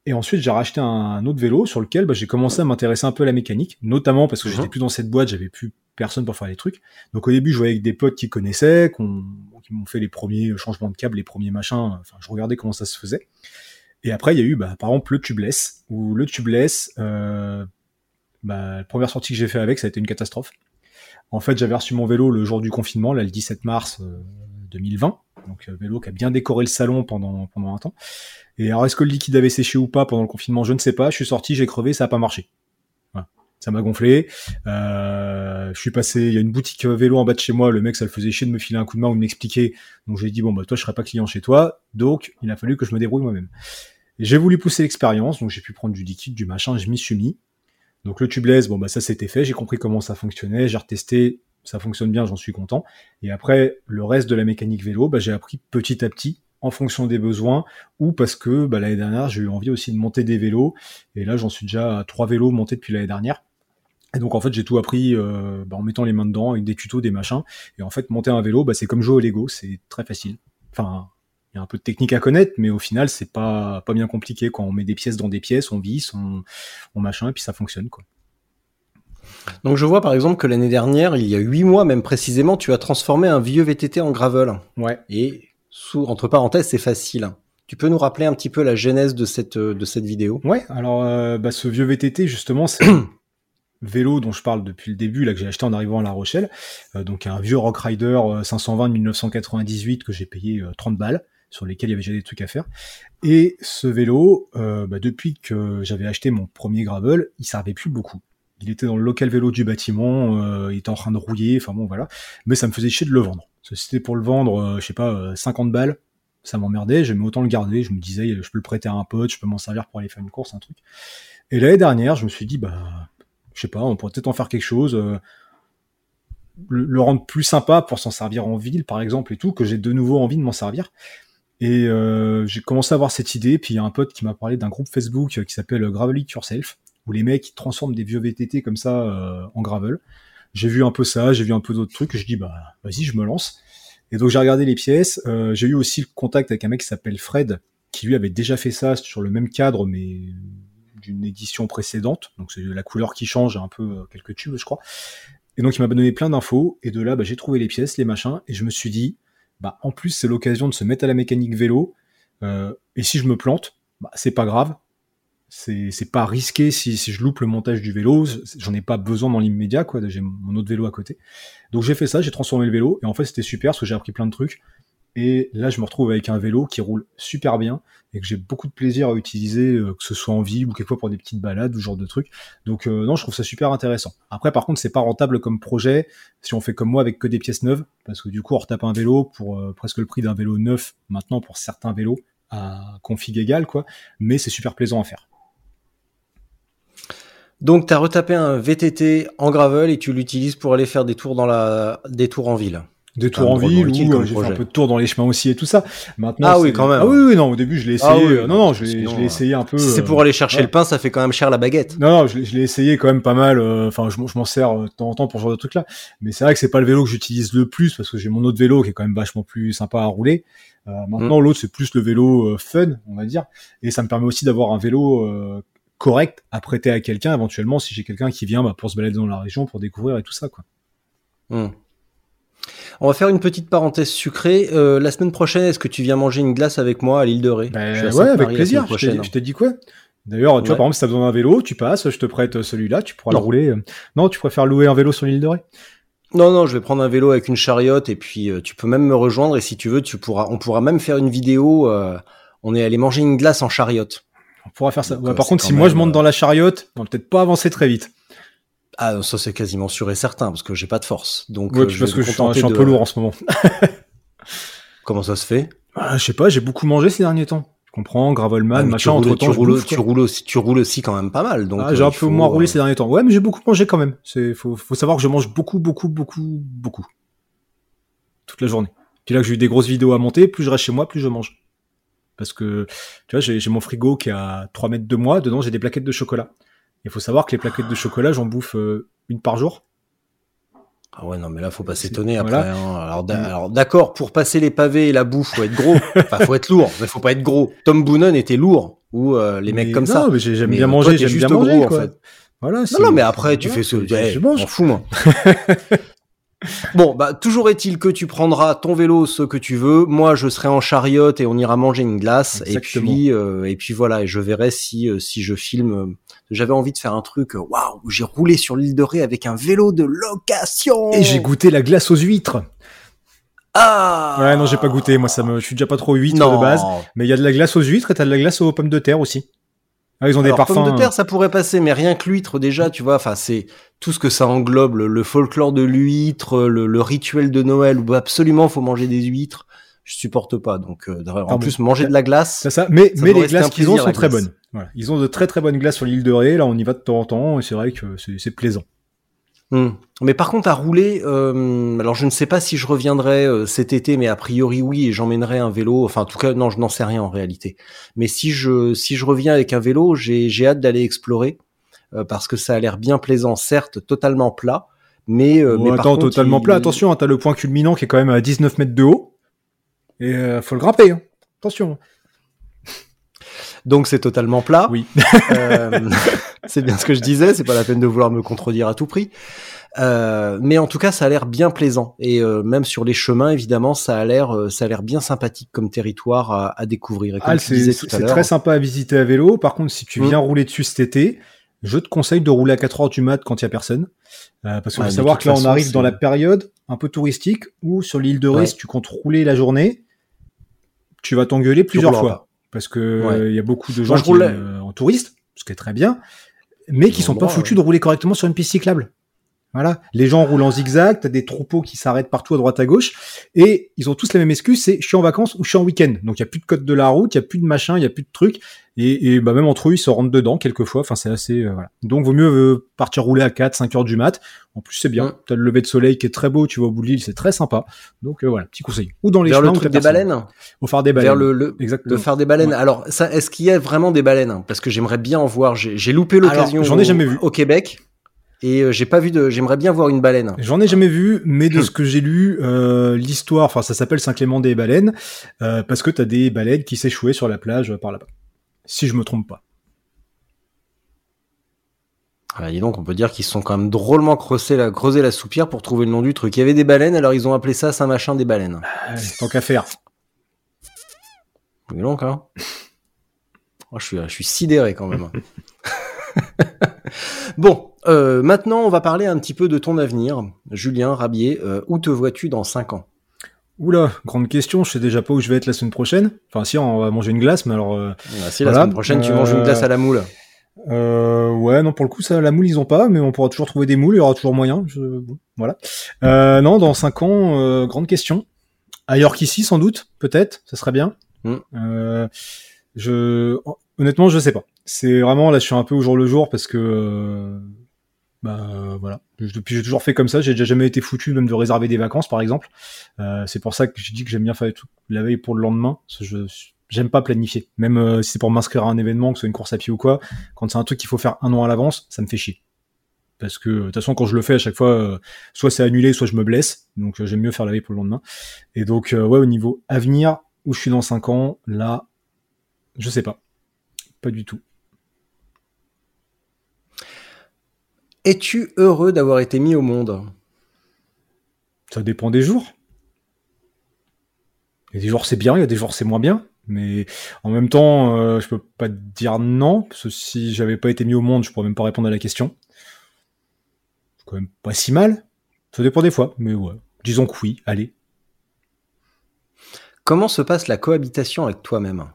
Et ensuite, j'ai racheté un, autre vélo sur lequel bah, j'ai commencé à m'intéresser un peu à la mécanique, notamment parce que j'étais mhm. plus dans cette boîte, j'avais plus personne pour faire les trucs. Donc au début, je voyais avec des potes qui connaissaient, qui m'ont fait les premiers changements de câble, les premiers machins. Enfin, je regardais comment ça se faisait. Et après, il y a eu, bah, par exemple, le tubeless, où le tubeless, euh, bah, la première sortie que j'ai fait avec, ça a été une catastrophe. En fait, j'avais reçu mon vélo le jour du confinement, là, le 17 mars 2020. Euh, Donc, euh, vélo qui a bien décoré le salon pendant, pendant un temps. Et alors, est-ce que le liquide avait séché ou pas pendant le confinement? Je ne sais pas. Je suis sorti, j'ai crevé, ça a pas marché. Ça m'a gonflé. Euh, je suis passé, il y a une boutique vélo en bas de chez moi. Le mec, ça le faisait chier de me filer un coup de main ou de m'expliquer. Donc, j'ai dit, bon, bah, toi, je serai pas client chez toi. Donc, il a fallu que je me débrouille moi-même. J'ai voulu pousser l'expérience, donc j'ai pu prendre du liquide, du machin, je m'y suis mis. Donc le tubeless, bon bah ça c'était fait, j'ai compris comment ça fonctionnait, j'ai retesté, ça fonctionne bien, j'en suis content. Et après le reste de la mécanique vélo, bah, j'ai appris petit à petit en fonction des besoins ou parce que bah, l'année dernière j'ai eu envie aussi de monter des vélos et là j'en suis déjà à trois vélos montés depuis l'année dernière. Et donc en fait j'ai tout appris euh, bah, en mettant les mains dedans avec des tutos, des machins. Et en fait monter un vélo, bah, c'est comme jouer au Lego, c'est très facile. Enfin il y a un peu de technique à connaître, mais au final, c'est pas, pas bien compliqué. Quand on met des pièces dans des pièces, on visse, on, on machin, et puis ça fonctionne, quoi. Donc je vois par exemple que l'année dernière, il y a huit mois même précisément, tu as transformé un vieux VTT en gravel. Ouais. Et sous entre parenthèses, c'est facile. Tu peux nous rappeler un petit peu la genèse de cette de cette vidéo? Ouais. Alors euh, bah, ce vieux VTT justement, c'est vélo dont je parle depuis le début, là que j'ai acheté en arrivant à La Rochelle. Euh, donc un vieux Rock Rider 520 de 1998 que j'ai payé 30 euh, balles sur lesquels il y avait déjà des trucs à faire. Et ce vélo, euh, bah, depuis que j'avais acheté mon premier gravel, il servait plus beaucoup. Il était dans le local vélo du bâtiment, euh, il était en train de rouiller, enfin bon voilà. Mais ça me faisait chier de le vendre. C'était pour le vendre, euh, je sais pas, 50 balles, ça m'emmerdait, j'aimais autant le garder, je me disais, je peux le prêter à un pote, je peux m'en servir pour aller faire une course, un truc. Et l'année dernière, je me suis dit, bah, je sais pas, on pourrait peut-être en faire quelque chose, le, rendre plus sympa pour s'en servir en ville, par exemple, et tout, que j'ai de nouveau envie de m'en servir. Et euh, j'ai commencé à avoir cette idée, puis il y a un pote qui m'a parlé d'un groupe Facebook qui s'appelle Gravel It Yourself, où les mecs transforment des vieux VTT comme ça euh, en gravel. J'ai vu un peu ça, j'ai vu un peu d'autres trucs, et je dis bah vas-y, je me lance. Et donc j'ai regardé les pièces. Euh, j'ai eu aussi le contact avec un mec qui s'appelle Fred, qui lui avait déjà fait ça sur le même cadre, mais d'une édition précédente. Donc c'est la couleur qui change, un peu euh, quelques tubes, je crois. Et donc il m'a donné plein d'infos. Et de là, bah, j'ai trouvé les pièces, les machins, et je me suis dit, bah en plus c'est l'occasion de se mettre à la mécanique vélo. Euh, et si je me plante, bah, c'est pas grave. C'est pas risqué si, si je loupe le montage du vélo. J'en ai pas besoin dans l'immédiat, quoi. J'ai mon autre vélo à côté. Donc j'ai fait ça, j'ai transformé le vélo. Et en fait c'était super parce que j'ai appris plein de trucs. Et là, je me retrouve avec un vélo qui roule super bien et que j'ai beaucoup de plaisir à utiliser, euh, que ce soit en ville ou quelquefois pour des petites balades ou ce genre de trucs. Donc euh, non, je trouve ça super intéressant. Après, par contre, c'est pas rentable comme projet si on fait comme moi avec que des pièces neuves, parce que du coup, on retape un vélo pour euh, presque le prix d'un vélo neuf maintenant pour certains vélos à config égal, quoi. Mais c'est super plaisant à faire. Donc, tu as retapé un VTT en gravel et tu l'utilises pour aller faire des tours dans la, des tours en ville. Des tours en ville ou euh, j'ai fait un peu de tours dans les chemins aussi et tout ça. Maintenant, ah oui, quand même. Ah oui, oui, non, au début, je l'ai essayé. Ah non, non, je l'ai essayé un peu. Si c'est pour aller chercher le pain, ça fait quand même cher la baguette. Non, non, je, l'ai essayé quand même pas mal. Euh, enfin, je, m'en sers euh, de temps en temps pour ce genre de trucs-là. Mais c'est vrai que c'est pas le vélo que j'utilise le plus parce que j'ai mon autre vélo qui est quand même vachement plus sympa à rouler. maintenant, mm. l'autre, c'est plus le vélo fun, on va dire. Et ça me permet aussi d'avoir un vélo correct à prêter à quelqu'un éventuellement si j'ai quelqu'un qui vient bah, pour se balader dans la région, pour découvrir et tout ça, quoi. Mm. On va faire une petite parenthèse sucrée. Euh, la semaine prochaine, est-ce que tu viens manger une glace avec moi à l'île de Ré? Ben, Ouais, avec plaisir. Je t'ai dit quoi? D'ailleurs, tu vois, par exemple, si t'as besoin d'un vélo, tu passes, je te prête celui-là, tu pourras le rouler. Non, tu préfères louer un vélo sur l'île de Ré? Non, non, je vais prendre un vélo avec une chariote et puis euh, tu peux même me rejoindre et si tu veux, tu pourras, on pourra même faire une vidéo. Euh, on est allé manger une glace en chariote. On pourra faire ça. par contre, si moi je monte dans la chariote, on va peut-être pas avancer très vite. Ah, ça c'est quasiment sûr et certain parce que j'ai pas de force. Donc, ouais, euh, parce que je suis, un, peu lourd en ce moment. Comment ça se fait? Ah, Je sais pas, j'ai beaucoup mangé ces derniers temps. Je comprends, Gravelman, ah, machin, entre temps, tu, roules, tu, roules aussi, tu roules aussi quand même pas mal. Donc, ah, j'ai un peu moins roulé euh, ces derniers temps. Ouais, mais j'ai beaucoup mangé quand même. C'est, faut, faut savoir que je mange beaucoup, beaucoup, beaucoup, beaucoup. Toute la journée. Puis là que j'ai eu des grosses vidéos à monter, plus je reste chez moi, plus je mange. Parce que, tu vois, j'ai mon frigo qui a 3 mètres de moi, dedans j'ai des plaquettes de chocolat. Il faut savoir que les plaquettes de chocolat, j'en bouffe euh, une par jour. Ah ouais, non, mais là, faut pas s'étonner après. Hein. Alors, d'accord, pour passer les pavés et la bouffe, faut être gros. enfin, faut être lourd, mais faut pas être gros. Tom Boonen était lourd, ou euh, les mecs comme ça. Non, mais j'aime bien manger, j'aime bien manger, gros, en fait. Voilà. Non, non, mais après, tu fais ce. je mange. fous, moi. Bon, bah toujours est-il que tu prendras ton vélo ce que tu veux. Moi, je serai en chariote et on ira manger une glace. Et puis, euh, et puis voilà. Et je verrai si euh, si je filme. Euh, j'avais envie de faire un truc. Waouh, j'ai roulé sur l'île de Ré avec un vélo de location. Et j'ai goûté la glace aux huîtres. Ah Ouais, non, j'ai pas goûté. Moi, ça me, je suis déjà pas trop huître de base. Mais il y a de la glace aux huîtres et t'as de la glace aux pommes de terre aussi. Ah, ils ont des parfums. Pommes de terre, ça pourrait passer, mais rien que l'huître déjà, tu vois. Enfin, c'est tout ce que ça englobe, le, folklore de l'huître, le, rituel de Noël où absolument faut manger des huîtres. Je supporte pas. Donc, euh, en plus, manger de la glace. C'est ça. Mais, mais les glaces qu'ils ont sont très bonnes. Voilà. Ils ont de très très bonnes glaces sur l'île de Ré. Là, on y va de temps en temps et c'est vrai que c'est plaisant. Hmm. Mais par contre, à rouler, euh, alors je ne sais pas si je reviendrai euh, cet été, mais a priori oui, et j'emmènerai un vélo. Enfin, en tout cas, non, je n'en sais rien en réalité. Mais si je si je reviens avec un vélo, j'ai j'ai hâte d'aller explorer euh, parce que ça a l'air bien plaisant, certes, totalement plat, mais euh, mais attends, totalement plat. Attention, hein, t'as le point culminant qui est quand même à 19 mètres de haut et faut le grimper. Hein. Attention. Donc c'est totalement plat. Oui. c'est bien ce que je disais. C'est pas la peine de vouloir me contredire à tout prix. Euh, mais en tout cas, ça a l'air bien plaisant et euh, même sur les chemins, évidemment, ça a l'air, euh, ça a l'air bien sympathique comme territoire à, à découvrir. Et comme ah, c'est très sympa à visiter à vélo. Par contre, si tu viens mmh. rouler dessus cet été, je te conseille de rouler à 4 heures du mat quand il y a personne, parce qu'il faut savoir que là, on arrive dans la période un peu touristique où sur l'île de Ré, si tu comptes rouler la journée, tu vas t'engueuler plusieurs fois parce que il y a beaucoup de gens qui, en touriste, ce qui est très bien, mais qui sont pas foutus de rouler correctement sur une piste cyclable. Voilà, les gens roulent en zigzag, t'as des troupeaux qui s'arrêtent partout à droite à gauche, et ils ont tous la même excuse, c'est je suis en vacances ou je suis en week-end. Donc il y a plus de code de la route, il y a plus de machin, il y a plus de trucs, et, et bah, même entre eux ils se rentrent dedans quelquefois. Enfin c'est assez euh, voilà. Donc vaut mieux euh, partir rouler à 4, 5 heures du mat. En plus c'est bien, Mm. t'as le lever de soleil qui est très beau, tu vas au bout de l'île, c'est très sympa. Donc euh, voilà, petit conseil. Ou dans les Vers le chemins où truc des baleines? Au phare des baleines. Vers le, le, Exactement. le phare des baleines. Ouais. Alors, ça, est-ce qu'il y a vraiment des baleines? Parce que j'aimerais bien en voir. J'ai loupé l'occasion. J'en ai jamais vu. Au Québec. Et euh, j'ai pas vu de. J'aimerais bien voir une baleine. J'en ai jamais vu, mais de ce que j'ai lu, euh, l'histoire, enfin ça s'appelle Saint-Clément des baleines, euh, parce que t'as des baleines qui s'échouaient sur la plage euh, par là-bas. Si je me trompe pas. Ah, dis donc, on peut dire qu'ils se sont quand même drôlement creusé la, creusé la soupière pour trouver le nom du truc. Il y avait des baleines, alors ils ont appelé ça Saint-Machin des baleines. Allez, tant qu'à faire. Dis donc, hein. Oh, je, suis, je suis sidéré quand même. bon, euh, maintenant, on va parler un petit peu de ton avenir. Julien Rabier, euh, où te vois-tu dans 5 ans? Oula, grande question, je sais déjà pas où je vais être la semaine prochaine. Enfin si, on va manger une glace, mais alors... Euh, Ah, Si la Voilà. semaine prochaine, tu Euh, manges une glace à la moule. euh, ouais, non, pour le coup, ça, la moule, ils ont pas, mais on pourra toujours trouver des moules, il y aura toujours moyen. Je, voilà. Euh, non, dans 5 ans, euh, grande question. Ailleurs qu'ici, sans doute, peut-être, ça serait bien. Mm. Euh, je, honnêtement, je sais pas. C'est vraiment, là, je suis un peu au jour le jour parce que, euh, bah, voilà. Depuis, j'ai toujours fait comme ça. J'ai déjà jamais été foutu même de réserver des vacances, par exemple. Euh, c'est pour ça que j'ai dit que j'aime bien faire la veille pour le lendemain. J'aime pas planifier. Même euh, si c'est pour m'inscrire à un événement, que ce soit une course à pied ou quoi. Quand c'est un truc qu'il faut faire un an à l'avance, ça me fait chier. Parce que, de toute façon, quand je le fais à chaque fois, euh, soit c'est annulé, soit je me blesse. Donc, j'aime mieux faire la veille pour le lendemain. Et donc, ouais, au niveau avenir, où je suis dans 5 ans, là, je sais pas. Pas du tout. Es-tu heureux d'avoir été mis au monde? Ça dépend des jours. Il y a des jours c'est bien, il y a des jours c'est moins bien. Mais en même temps, euh, je peux pas te dire non, parce que si j'avais pas été mis au monde, je pourrais même pas répondre à la question. C'est quand même pas si mal. Ça dépend des fois, mais ouais. Disons que oui, allez. Comment se passe la cohabitation avec toi-même?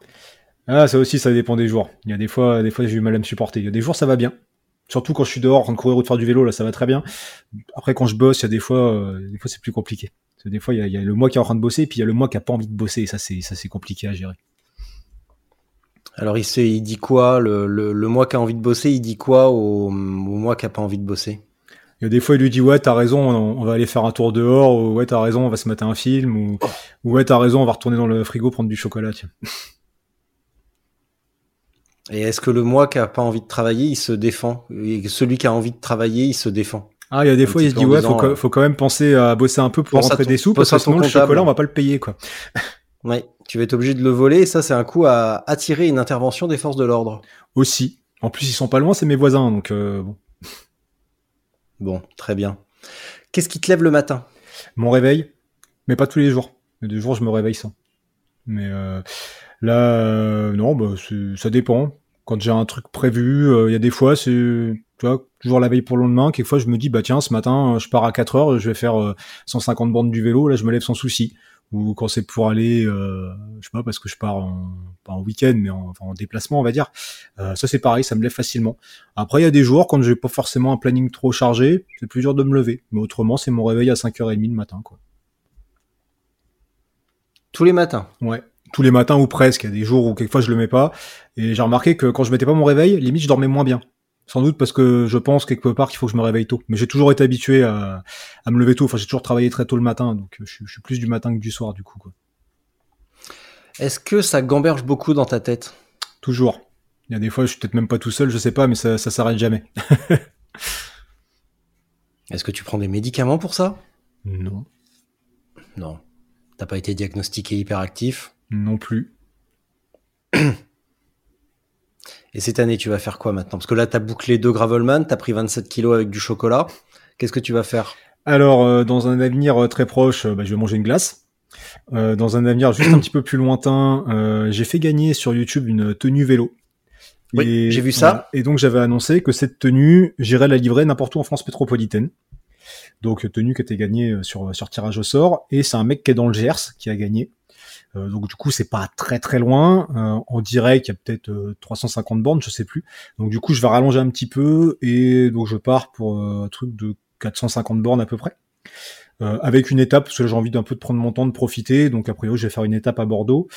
Ah, ça aussi, ça dépend des jours. Il y a des fois, des fois j'ai eu mal à me supporter. Il y a des jours, ça va bien. Surtout quand je suis dehors en train de courir ou de faire du vélo, là, ça va très bien. Après, quand je bosse, il y a des fois, euh, des fois, c'est plus compliqué. Parce que des fois, il y, a, il y a le moi qui est en train de bosser, et puis il y a le moi qui a pas envie de bosser, et ça, c'est, ça, c'est compliqué à gérer. Alors, il, sait, il dit quoi le, le, le moi qui a envie de bosser, il dit quoi au, au moi qui a pas envie de bosser? Il y a des fois, il lui dit, ouais, t'as raison, on, va aller faire un tour dehors, ou ouais, t'as raison, on va se mater un film, ou, ou ouais, t'as raison, on va retourner dans le frigo prendre du chocolat, tiens. Et est-ce que le moi qui a pas envie de travailler, il se défend? Et celui qui a envie de travailler, il se défend? Ah, il y a des Un fois, il se dit, ouais, faut, euh, faut quand même penser à bosser un peu pour pense rentrer ton- des sous, parce que sinon, le chocolat, on va pas le payer, quoi. Ouais, tu vas être obligé de le voler, et ça, c'est un coup à attirer une intervention des forces de l'ordre. Aussi. En plus, ils sont pas loin, c'est mes voisins, donc, euh, bon. Bon, très bien. Qu'est-ce qui te lève le matin? Mon réveil, mais pas tous les jours. Il y a des jours, je me réveille sans. Mais euh, là, euh, non, bah, ça dépend. Quand j'ai un truc prévu, euh, il y a des fois, c'est tu vois, toujours la veille pour le lendemain. Quelquefois, je me dis, bah tiens, ce matin, euh, je pars à 4 heures, je vais faire euh, 150 bandes du vélo. Là, je me lève sans souci. Ou quand c'est pour aller, euh, je sais pas, parce que je pars en, pas en week-end, mais en, enfin, en déplacement, on va dire. Euh, ça, c'est pareil, ça me lève facilement. Après, il y a des jours, quand j'ai pas forcément un planning trop chargé, c'est plus dur de me lever. Mais autrement, c'est mon réveil à 5h30 le matin, quoi. Tous les matins? Ouais. Tous les matins ou presque. Il y a des jours où quelquefois je le mets pas. Et j'ai remarqué que quand je mettais pas mon réveil, limite je dormais moins bien. Sans doute parce que je pense quelque part qu'il faut que je me réveille tôt. Mais j'ai toujours été habitué à, à me lever tôt. Enfin, j'ai toujours travaillé très tôt le matin, donc je, suis- je suis plus du matin que du soir du coup. Quoi. Est-ce que ça gamberge beaucoup dans ta tête? Toujours. Il y a des fois, je suis peut-être même pas tout seul, je sais pas, mais ça, ça s'arrête jamais. Est-ce que tu prends des médicaments pour ça? Non. Non. T'as pas été diagnostiqué hyperactif? Non plus. Et cette année, tu vas faire quoi maintenant? Parce que là, t'as bouclé deux Gravelman, t'as pris 27 kilos avec du chocolat. Qu'est-ce que tu vas faire? Alors, euh, dans un avenir euh, très proche, euh, bah, je vais manger une glace. Euh, dans un avenir juste un petit peu plus lointain, j'ai fait gagner sur YouTube une tenue vélo. Oui, j'ai vu ça. voilà. Et donc j'avais annoncé que cette tenue, j'irais la livrer n'importe où en France métropolitaine. Donc tenue qui était gagnée sur sur tirage au sort. Et c'est un mec qui est dans le Gers qui a gagné. Euh, donc du coup c'est pas très très loin. Euh, en direct il y a peut-être euh, 350 bornes, je sais plus. Donc du coup je vais rallonger un petit peu et donc je pars pour euh, un truc de 450 bornes à peu près. Euh, avec une étape, parce que j'ai envie d'un peu de prendre mon temps, de profiter. Donc après, je vais faire une étape à Bordeaux.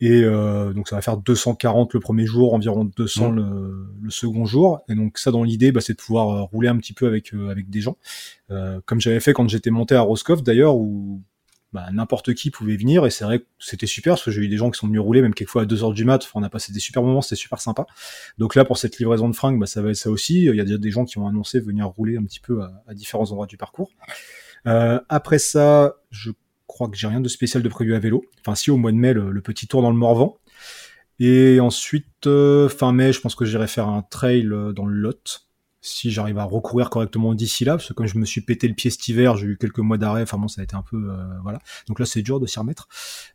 Et euh, donc ça va faire 240 le premier jour, environ 200 Mmh. le, le second jour. Et donc ça, dans l'idée, bah, c'est de pouvoir euh, rouler un petit peu avec euh, avec des gens, Euh, comme j'avais fait quand j'étais monté à Roscoff d'ailleurs, où bah, n'importe qui pouvait venir. Et c'est vrai que c'était super, parce que j'ai eu des gens qui sont venus rouler, même quelquefois à 2 heures du mat. Enfin, on a passé des super moments, c'était super sympa. Donc là, pour cette livraison de fringues, bah, ça va être ça aussi. Il y a déjà des gens qui ont annoncé venir rouler un petit peu à, différents endroits du parcours. Euh, après ça, je crois que j'ai rien de spécial de prévu à vélo. Enfin, si au mois de mai, le, le petit tour dans le Morvan. Et ensuite, euh, fin mai, je pense que j'irai faire un trail euh, dans le Lot. Si j'arrive à recourir correctement d'ici là, parce que comme je me suis pété le pied cet hiver, j'ai eu quelques mois d'arrêt. Enfin bon, ça a été un peu euh, voilà. Donc là, c'est dur de s'y remettre.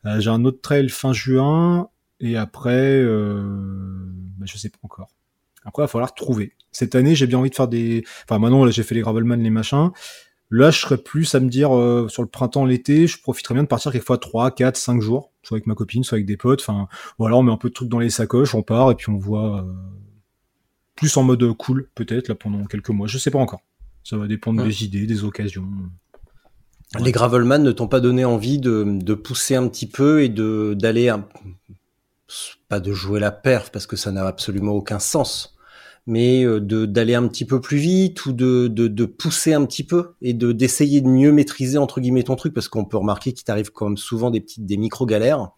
Euh, j'ai un autre trail fin juin. Et après, euh, bah, je sais pas encore. Après, il va falloir trouver. Cette année, j'ai bien envie de faire des. Enfin, maintenant, là, j'ai fait les gravelman, les machins. Là, je serais plus à me dire euh, sur le printemps, l'été, je profiterais bien de partir quelquefois 3, 4, 5 jours, soit avec ma copine, soit avec des potes. Enfin, voilà, on met un peu de trucs dans les sacoches, on part et puis on voit euh, plus en mode cool, peut-être, là, pendant quelques mois. Je sais pas encore. Ça va dépendre Ouais. des idées, des occasions. Les Gravelman ne t'ont pas donné envie de, de pousser un petit peu et de d'aller un- pas de jouer la perf parce que ça n'a absolument aucun sens, mais euh, de d'aller un petit peu plus vite ou de, de, de pousser un petit peu et de d'essayer de mieux maîtriser entre guillemets ton truc parce qu'on peut remarquer qu'il t'arrive quand même souvent des petites des micro galères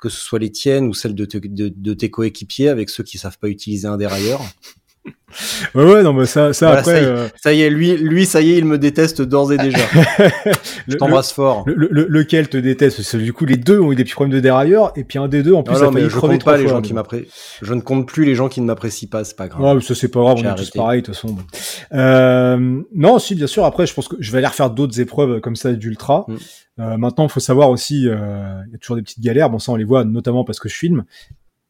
que ce soit les tiennes ou celles de, te- de, de tes coéquipiers avec ceux qui savent pas utiliser un dérailleur. Ouais, ouais, non, mais ça, ça Voilà, après. ça y est. euh, Ça y est, lui, lui, ça y est, il me déteste d'ores et déjà. Je le- t'embrasse fort. le, le- le- lequel te déteste? Parce que du coup, les deux ont eu des petits problèmes de dérailleur, et puis un des deux, en plus, Non, a non, mais je compte trois pas les fois, gens qui. Je ne compte plus les gens qui ne m'apprécient pas, c'est pas grave. Ouais, mais ça c'est pas grave, on est tous pareils de toute façon. Euh, non, si bien sûr. Après, je pense que je vais aller refaire d'autres épreuves comme ça d'ultra. Mm. Euh, maintenant, il faut savoir aussi, il y a toujours des petites galères. Bon, ça on les voit notamment parce que je filme.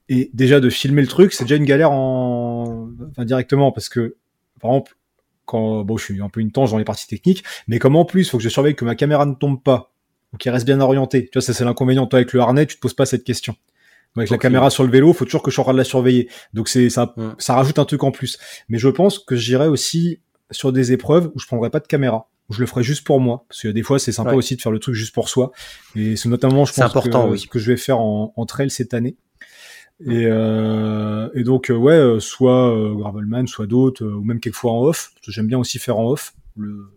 Et déjà de filmer le truc, c'est déjà une galère en, enfin directement parce que, par exemple, quand bon, je suis un peu une tange dans les parties techniques, mais comme en plus, il faut que je surveille que ma caméra ne tombe pas ou qu'elle reste bien orientée. Tu vois, ça c'est l'inconvénient. Toi, avec le harnais, tu te poses pas cette question. Moi, avec la caméra sur le vélo, faut toujours que je sois en train de la surveiller. Donc c'est ça, ça rajoute un truc en plus. Mais je pense que j'irai aussi sur des épreuves où je prendrai pas de caméra, où je le ferai juste pour moi, parce que des fois c'est sympa Ouais. aussi de faire le truc juste pour soi. Et c'est notamment, je pense, important, que, oui. ce que je vais faire en, en trail cette année. Et, euh, et donc euh, ouais, euh, soit euh, Gravelman, soit d'autres, euh, ou même quelquefois en off. Parce que j'aime bien aussi faire en off. Le,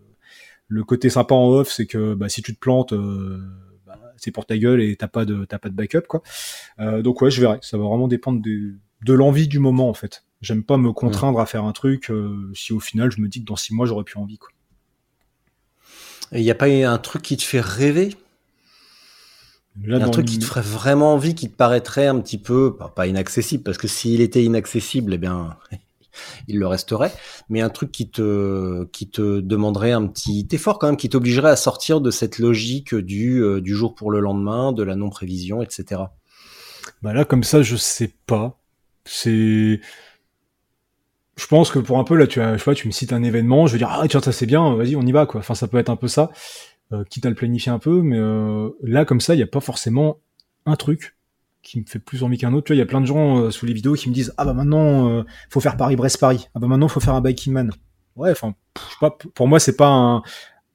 le côté sympa en off, c'est que bah, si tu te plantes, euh, bah, c'est pour ta gueule et t'as pas de t'as pas de backup quoi. Euh, donc ouais, je verrai. Ça va vraiment dépendre de, de l'envie du moment en fait. J'aime pas me contraindre à faire un truc euh, si au final je me dis que dans six mois j'aurais plus envie quoi. Et il n'y a pas un truc qui te fait rêver? Là, Un truc le- qui te ferait vraiment envie, qui te paraîtrait un petit peu, pas, pas inaccessible, parce que s'il était inaccessible, eh bien, il le resterait, mais un truc qui te, qui te demanderait un petit effort quand même, qui t'obligerait à sortir de cette logique du, euh, du jour pour le lendemain, de la non-prévision, etc. Bah là, comme ça, je sais pas. C'est. Je pense que pour un peu, là, tu as, je pas, tu me cites un événement, je vais dire, ah, tiens, ça c'est bien, vas-y, on y va, quoi. Enfin, ça peut être un peu ça, quitte à le planifier un peu, mais euh, là, comme ça, il n'y a pas forcément un truc qui me fait plus envie qu'un autre. Tu vois, il y a plein de gens euh, sous les vidéos qui me disent, ah bah maintenant, euh, faut faire Paris-Brest-Paris. Ah bah maintenant, faut faire un biking man. Ouais, enfin, pff, je sais pas, pour moi, c'est pas un,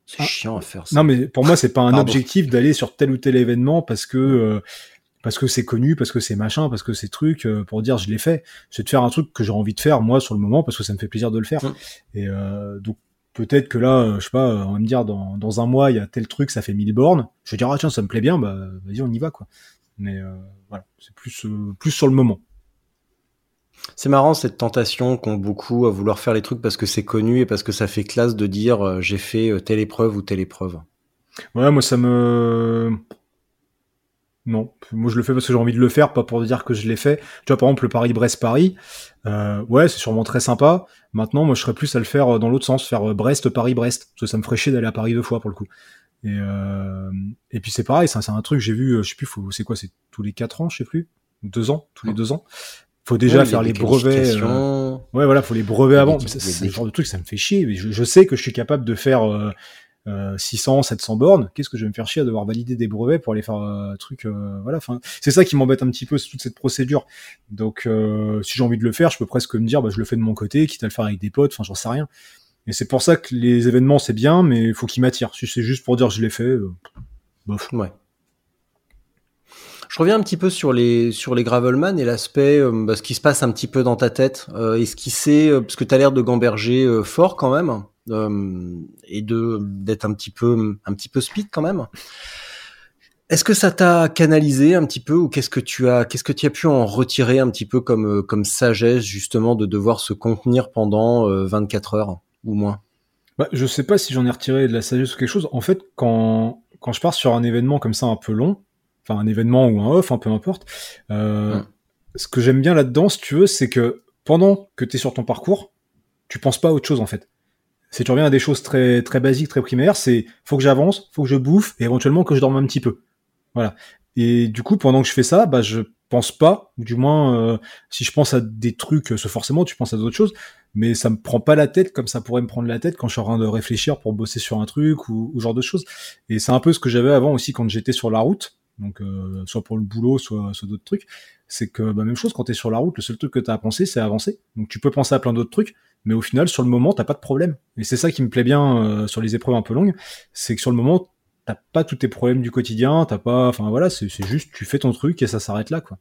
C'est chiant à faire ça. non, mais pour moi, c'est pas un Pardon. objectif d'aller sur tel ou tel événement parce que euh, parce que c'est connu, parce que c'est machin, parce que c'est truc euh, pour dire je l'ai fait. C'est de faire un truc que j'ai envie de faire moi sur le moment parce que ça me fait plaisir de le faire. Mm. Et euh, donc peut-être que là, euh, je sais pas, on va me dire dans, dans un mois il y a tel truc, ça fait 1000 bornes. Je vais dire ah tiens ça me plaît bien, bah vas-y on y va quoi. Mais euh, voilà, c'est plus euh, plus sur le moment. C'est marrant cette tentation qu'ont beaucoup à vouloir faire les trucs parce que c'est connu et parce que ça fait classe de dire euh, j'ai fait euh, telle épreuve ou telle épreuve. Ouais, moi ça me non, moi je le fais parce que j'ai envie de le faire, pas pour dire que je l'ai fait. Tu vois, par exemple, le Paris-Brest-Paris, euh, ouais, c'est sûrement très sympa. Maintenant, moi je serais plus à le faire euh, dans l'autre sens, faire euh, Brest-Paris-Brest, parce que ça me ferait chier d'aller à Paris deux fois pour le coup. Et, euh, et puis c'est pareil, c'est un truc, j'ai vu, euh, je sais plus, c'est quoi, c'est tous les quatre ans, je sais plus, deux ans, tous les deux ans? Faut déjà faire les brevets. euh. Ouais, voilà, faut les brevets avant. C'est le genre de truc, ça me fait chier. Mais Je, je sais que je suis capable de faire euh, euh, 600, 700 bornes. Qu'est-ce que je vais me faire chier à devoir valider des brevets pour aller faire euh, un truc euh, Voilà, enfin, c'est ça qui m'embête un petit peu, toute cette procédure. Donc, euh, si j'ai envie de le faire, je peux presque me dire, bah, je le fais de mon côté, quitte à le faire avec des potes. Enfin, j'en sais rien. Et c'est pour ça que les événements c'est bien, mais il faut qu'ils m'attirent. Si c'est juste pour dire je l'ai fait, euh, bof. Ouais. Je reviens un petit peu sur les sur les Gravelman et l'aspect, euh, bah, ce qui se passe un petit peu dans ta tête. Euh, c'est, euh, parce que tu as l'air de gamberger euh, fort quand même, euh, et de d'être un petit peu un petit peu speed quand même. Est-ce que ça t'a canalisé un petit peu ou qu'est-ce que tu as qu'est-ce que tu as pu en retirer un petit peu comme euh, comme sagesse justement de devoir se contenir pendant euh, 24 heures ou moins? Bah, je sais pas si j'en ai retiré de la sagesse ou quelque chose. En fait, quand, quand je pars sur un événement comme ça un peu long, enfin un événement ou un off, un peu importe, euh, ce que j'aime bien là-dedans, si tu veux, c'est que pendant que tu es sur ton parcours, tu penses pas à autre chose en fait. Si tu reviens à des choses très très basiques, très primaires, c'est faut que j'avance, faut que je bouffe et éventuellement que je dorme un petit peu. Voilà. Et du coup, pendant que je fais ça, bah je pense pas, du moins euh, si je pense à des trucs, euh, forcément tu penses à d'autres choses, mais ça me prend pas la tête comme ça pourrait me prendre la tête quand je suis en train de réfléchir pour bosser sur un truc ou, ou genre de choses. Et c'est un peu ce que j'avais avant aussi quand j'étais sur la route, donc euh, soit pour le boulot, soit, soit d'autres trucs. C'est que bah, même chose quand t'es sur la route, le seul truc que t'as à penser, c'est avancer. Donc tu peux penser à plein d'autres trucs, mais au final, sur le moment, t'as pas de problème. Et c'est ça qui me plaît bien euh, sur les épreuves un peu longues, c'est que sur le moment, t'as pas tous tes problèmes du quotidien, t'as pas, enfin voilà, c'est juste tu fais ton truc et ça s'arrête là, quoi.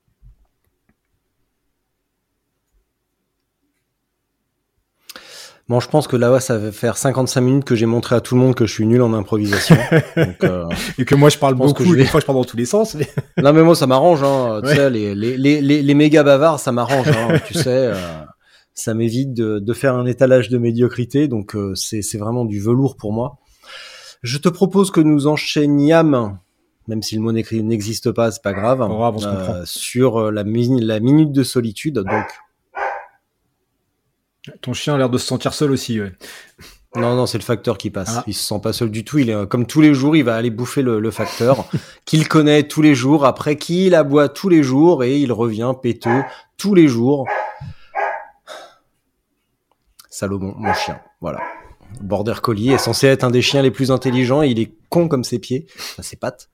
Bon, je pense que là, ça va faire 55 minutes que j'ai montré à tout le monde que je suis nul en improvisation. Donc, euh, Et que moi, je parle Je pense que beaucoup, je vais- des fois, je parle dans tous les sens. Mais... Non, mais moi, ça m'arrange. Hein. Tu sais, les, les, les, les, les méga bavards, ça m'arrange. Hein. tu sais, euh, ça m'évite de, de faire un étalage de médiocrité. Donc, euh, c'est vraiment du velours pour moi. Je te propose que nous enchaînions, même si le mot n'existe pas, c'est pas grave, euh, sur euh, la, mi- la minute de solitude. Donc, Ton chien a l'air de se sentir seul aussi. Ouais. Non, non, c'est le facteur qui passe. Ah. Il se sent pas seul du tout. Il est euh, comme tous les jours, il va aller bouffer le, le facteur qu'il connaît tous les jours, après qui il aboie tous les jours et il revient péteux tous les jours. Salomon, mon chien. Voilà. Border Collie est censé être un des chiens les plus intelligents et il est con comme ses pieds, ses pattes.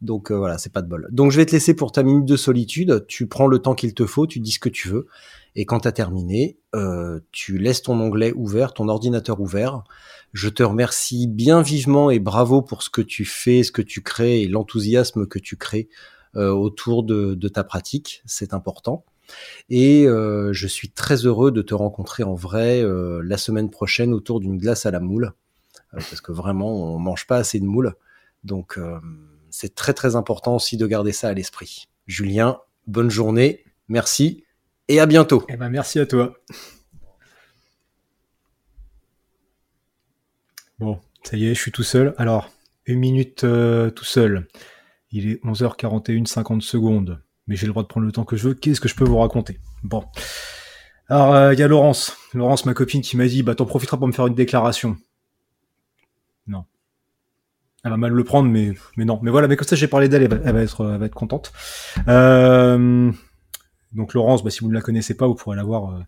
Donc euh, voilà, c'est pas de bol. Donc je vais te laisser pour ta minute de solitude. Tu prends le temps qu'il te faut, tu dis ce que tu veux. Et quand tu as terminé, euh, tu laisses ton onglet ouvert, ton ordinateur ouvert. Je te remercie bien vivement et bravo pour ce que tu fais, ce que tu crées et l'enthousiasme que tu crées euh, autour de ta pratique. C'est important. Et euh, je suis très heureux de te rencontrer en vrai euh, la semaine prochaine autour d'une glace à la moule. Euh, parce que vraiment, on mange pas assez de moules. Donc, c'est très très important aussi de garder ça à l'esprit. Julien, bonne journée, merci et à bientôt. Eh ben, merci à toi. Bon, ça y est, je suis tout seul. Alors, une minute tout seul. Il est 11h41, 50 secondes. Mais j'ai le droit de prendre le temps que je veux. Qu'est-ce que je peux vous raconter? Bon. Alors, euh, il y a Laurence. Laurence, ma copine, qui m'a dit, bah, t'en profiteras pour me faire une déclaration. Non. Elle va mal le prendre, mais, mais non. Mais voilà, mais comme ça, j'ai parlé d'elle, elle, elle va être, elle va être contente. Euh, donc Laurence, bah, si vous ne la connaissez pas, vous pourrez la voir euh,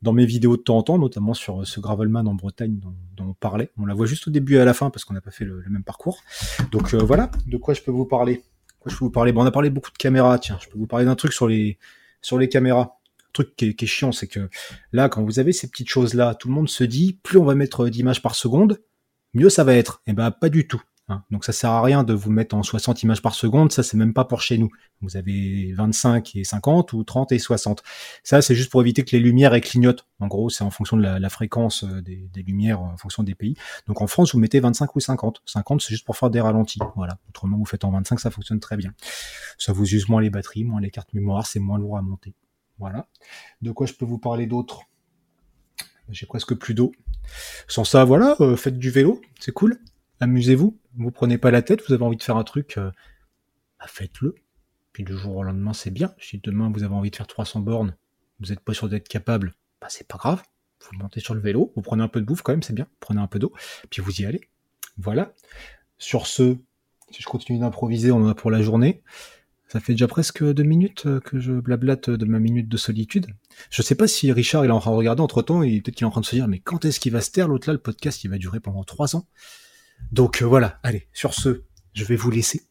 dans mes vidéos de temps en temps, notamment sur euh, ce Gravelman en Bretagne dont, on parlait. On la voit juste au début et à la fin parce qu'on n'a pas fait le, le même parcours. Donc euh, voilà, de quoi je peux vous parler je peux vous parler Bon, on a parlé beaucoup de caméras. Tiens, je peux vous parler d'un truc sur les sur les caméras. Un truc qui est, qui est chiant, c'est que là, quand vous avez ces petites choses là, tout le monde se dit plus on va mettre euh, d'images par seconde, mieux ça va être. Et ben pas du tout. Hein. Donc ça sert à rien de vous mettre en 60 images par seconde, ça c'est même pas pour chez nous. Vous avez 25 et 50 ou 30 et 60. Ça, c'est juste pour éviter que les lumières clignotent. En gros, c'est en fonction de la, fréquence euh, des, lumières, en fonction des pays. Donc en France, vous mettez 25 ou 50. 50, c'est juste pour faire des ralentis. Voilà. Autrement, vous faites en 25, ça fonctionne très bien. Ça vous use moins les batteries, moins les cartes mémoire, c'est moins lourd à monter. Voilà. De quoi je peux vous parler d'autre? J'ai presque plus d'eau. Sans ça, voilà, euh, faites du vélo, c'est cool. Amusez-vous. Vous prenez pas la tête, vous avez envie de faire un truc, euh, bah, faites-le. Puis du jour au lendemain, c'est bien. Si demain vous avez envie de faire 300 bornes, vous n'êtes pas sûr d'être capable, bah c'est pas grave. Vous montez sur le vélo, vous prenez un peu de bouffe quand même, c'est bien. Prenez un peu d'eau, puis vous y allez. Voilà. Sur ce, si je continue d'improviser, on en a pour la journée. Ça fait déjà presque deux minutes euh, que je blablate de ma minute de solitude. Je sais pas si Richard il est en train de regarder entre temps et peut-être qu'il est en train de se dire mais quand est-ce qu'il va se taire l'autre là le podcast il va durer pendant trois ans? Donc euh, voilà, allez, sur ce, je vais vous laisser.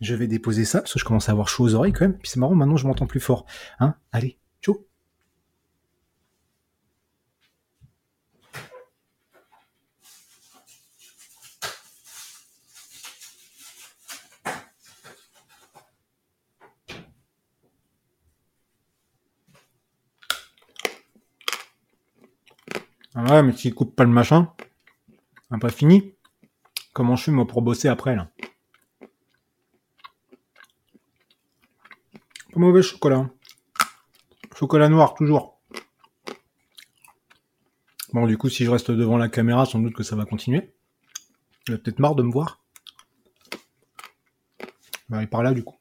Je vais déposer ça, parce que je commence à avoir chaud aux oreilles quand même. Puis c'est marrant, maintenant je m'entends plus fort. Hein? Allez, ciao Ah ouais, mais s'il coupe pas le machin, on pas fini? Comment je fais moi pour bosser après là Pas mauvais chocolat. Chocolat noir toujours. Bon du coup si je reste devant la caméra, sans doute que ça va continuer. Il a peut-être marre de me voir. Il va aller par là du coup.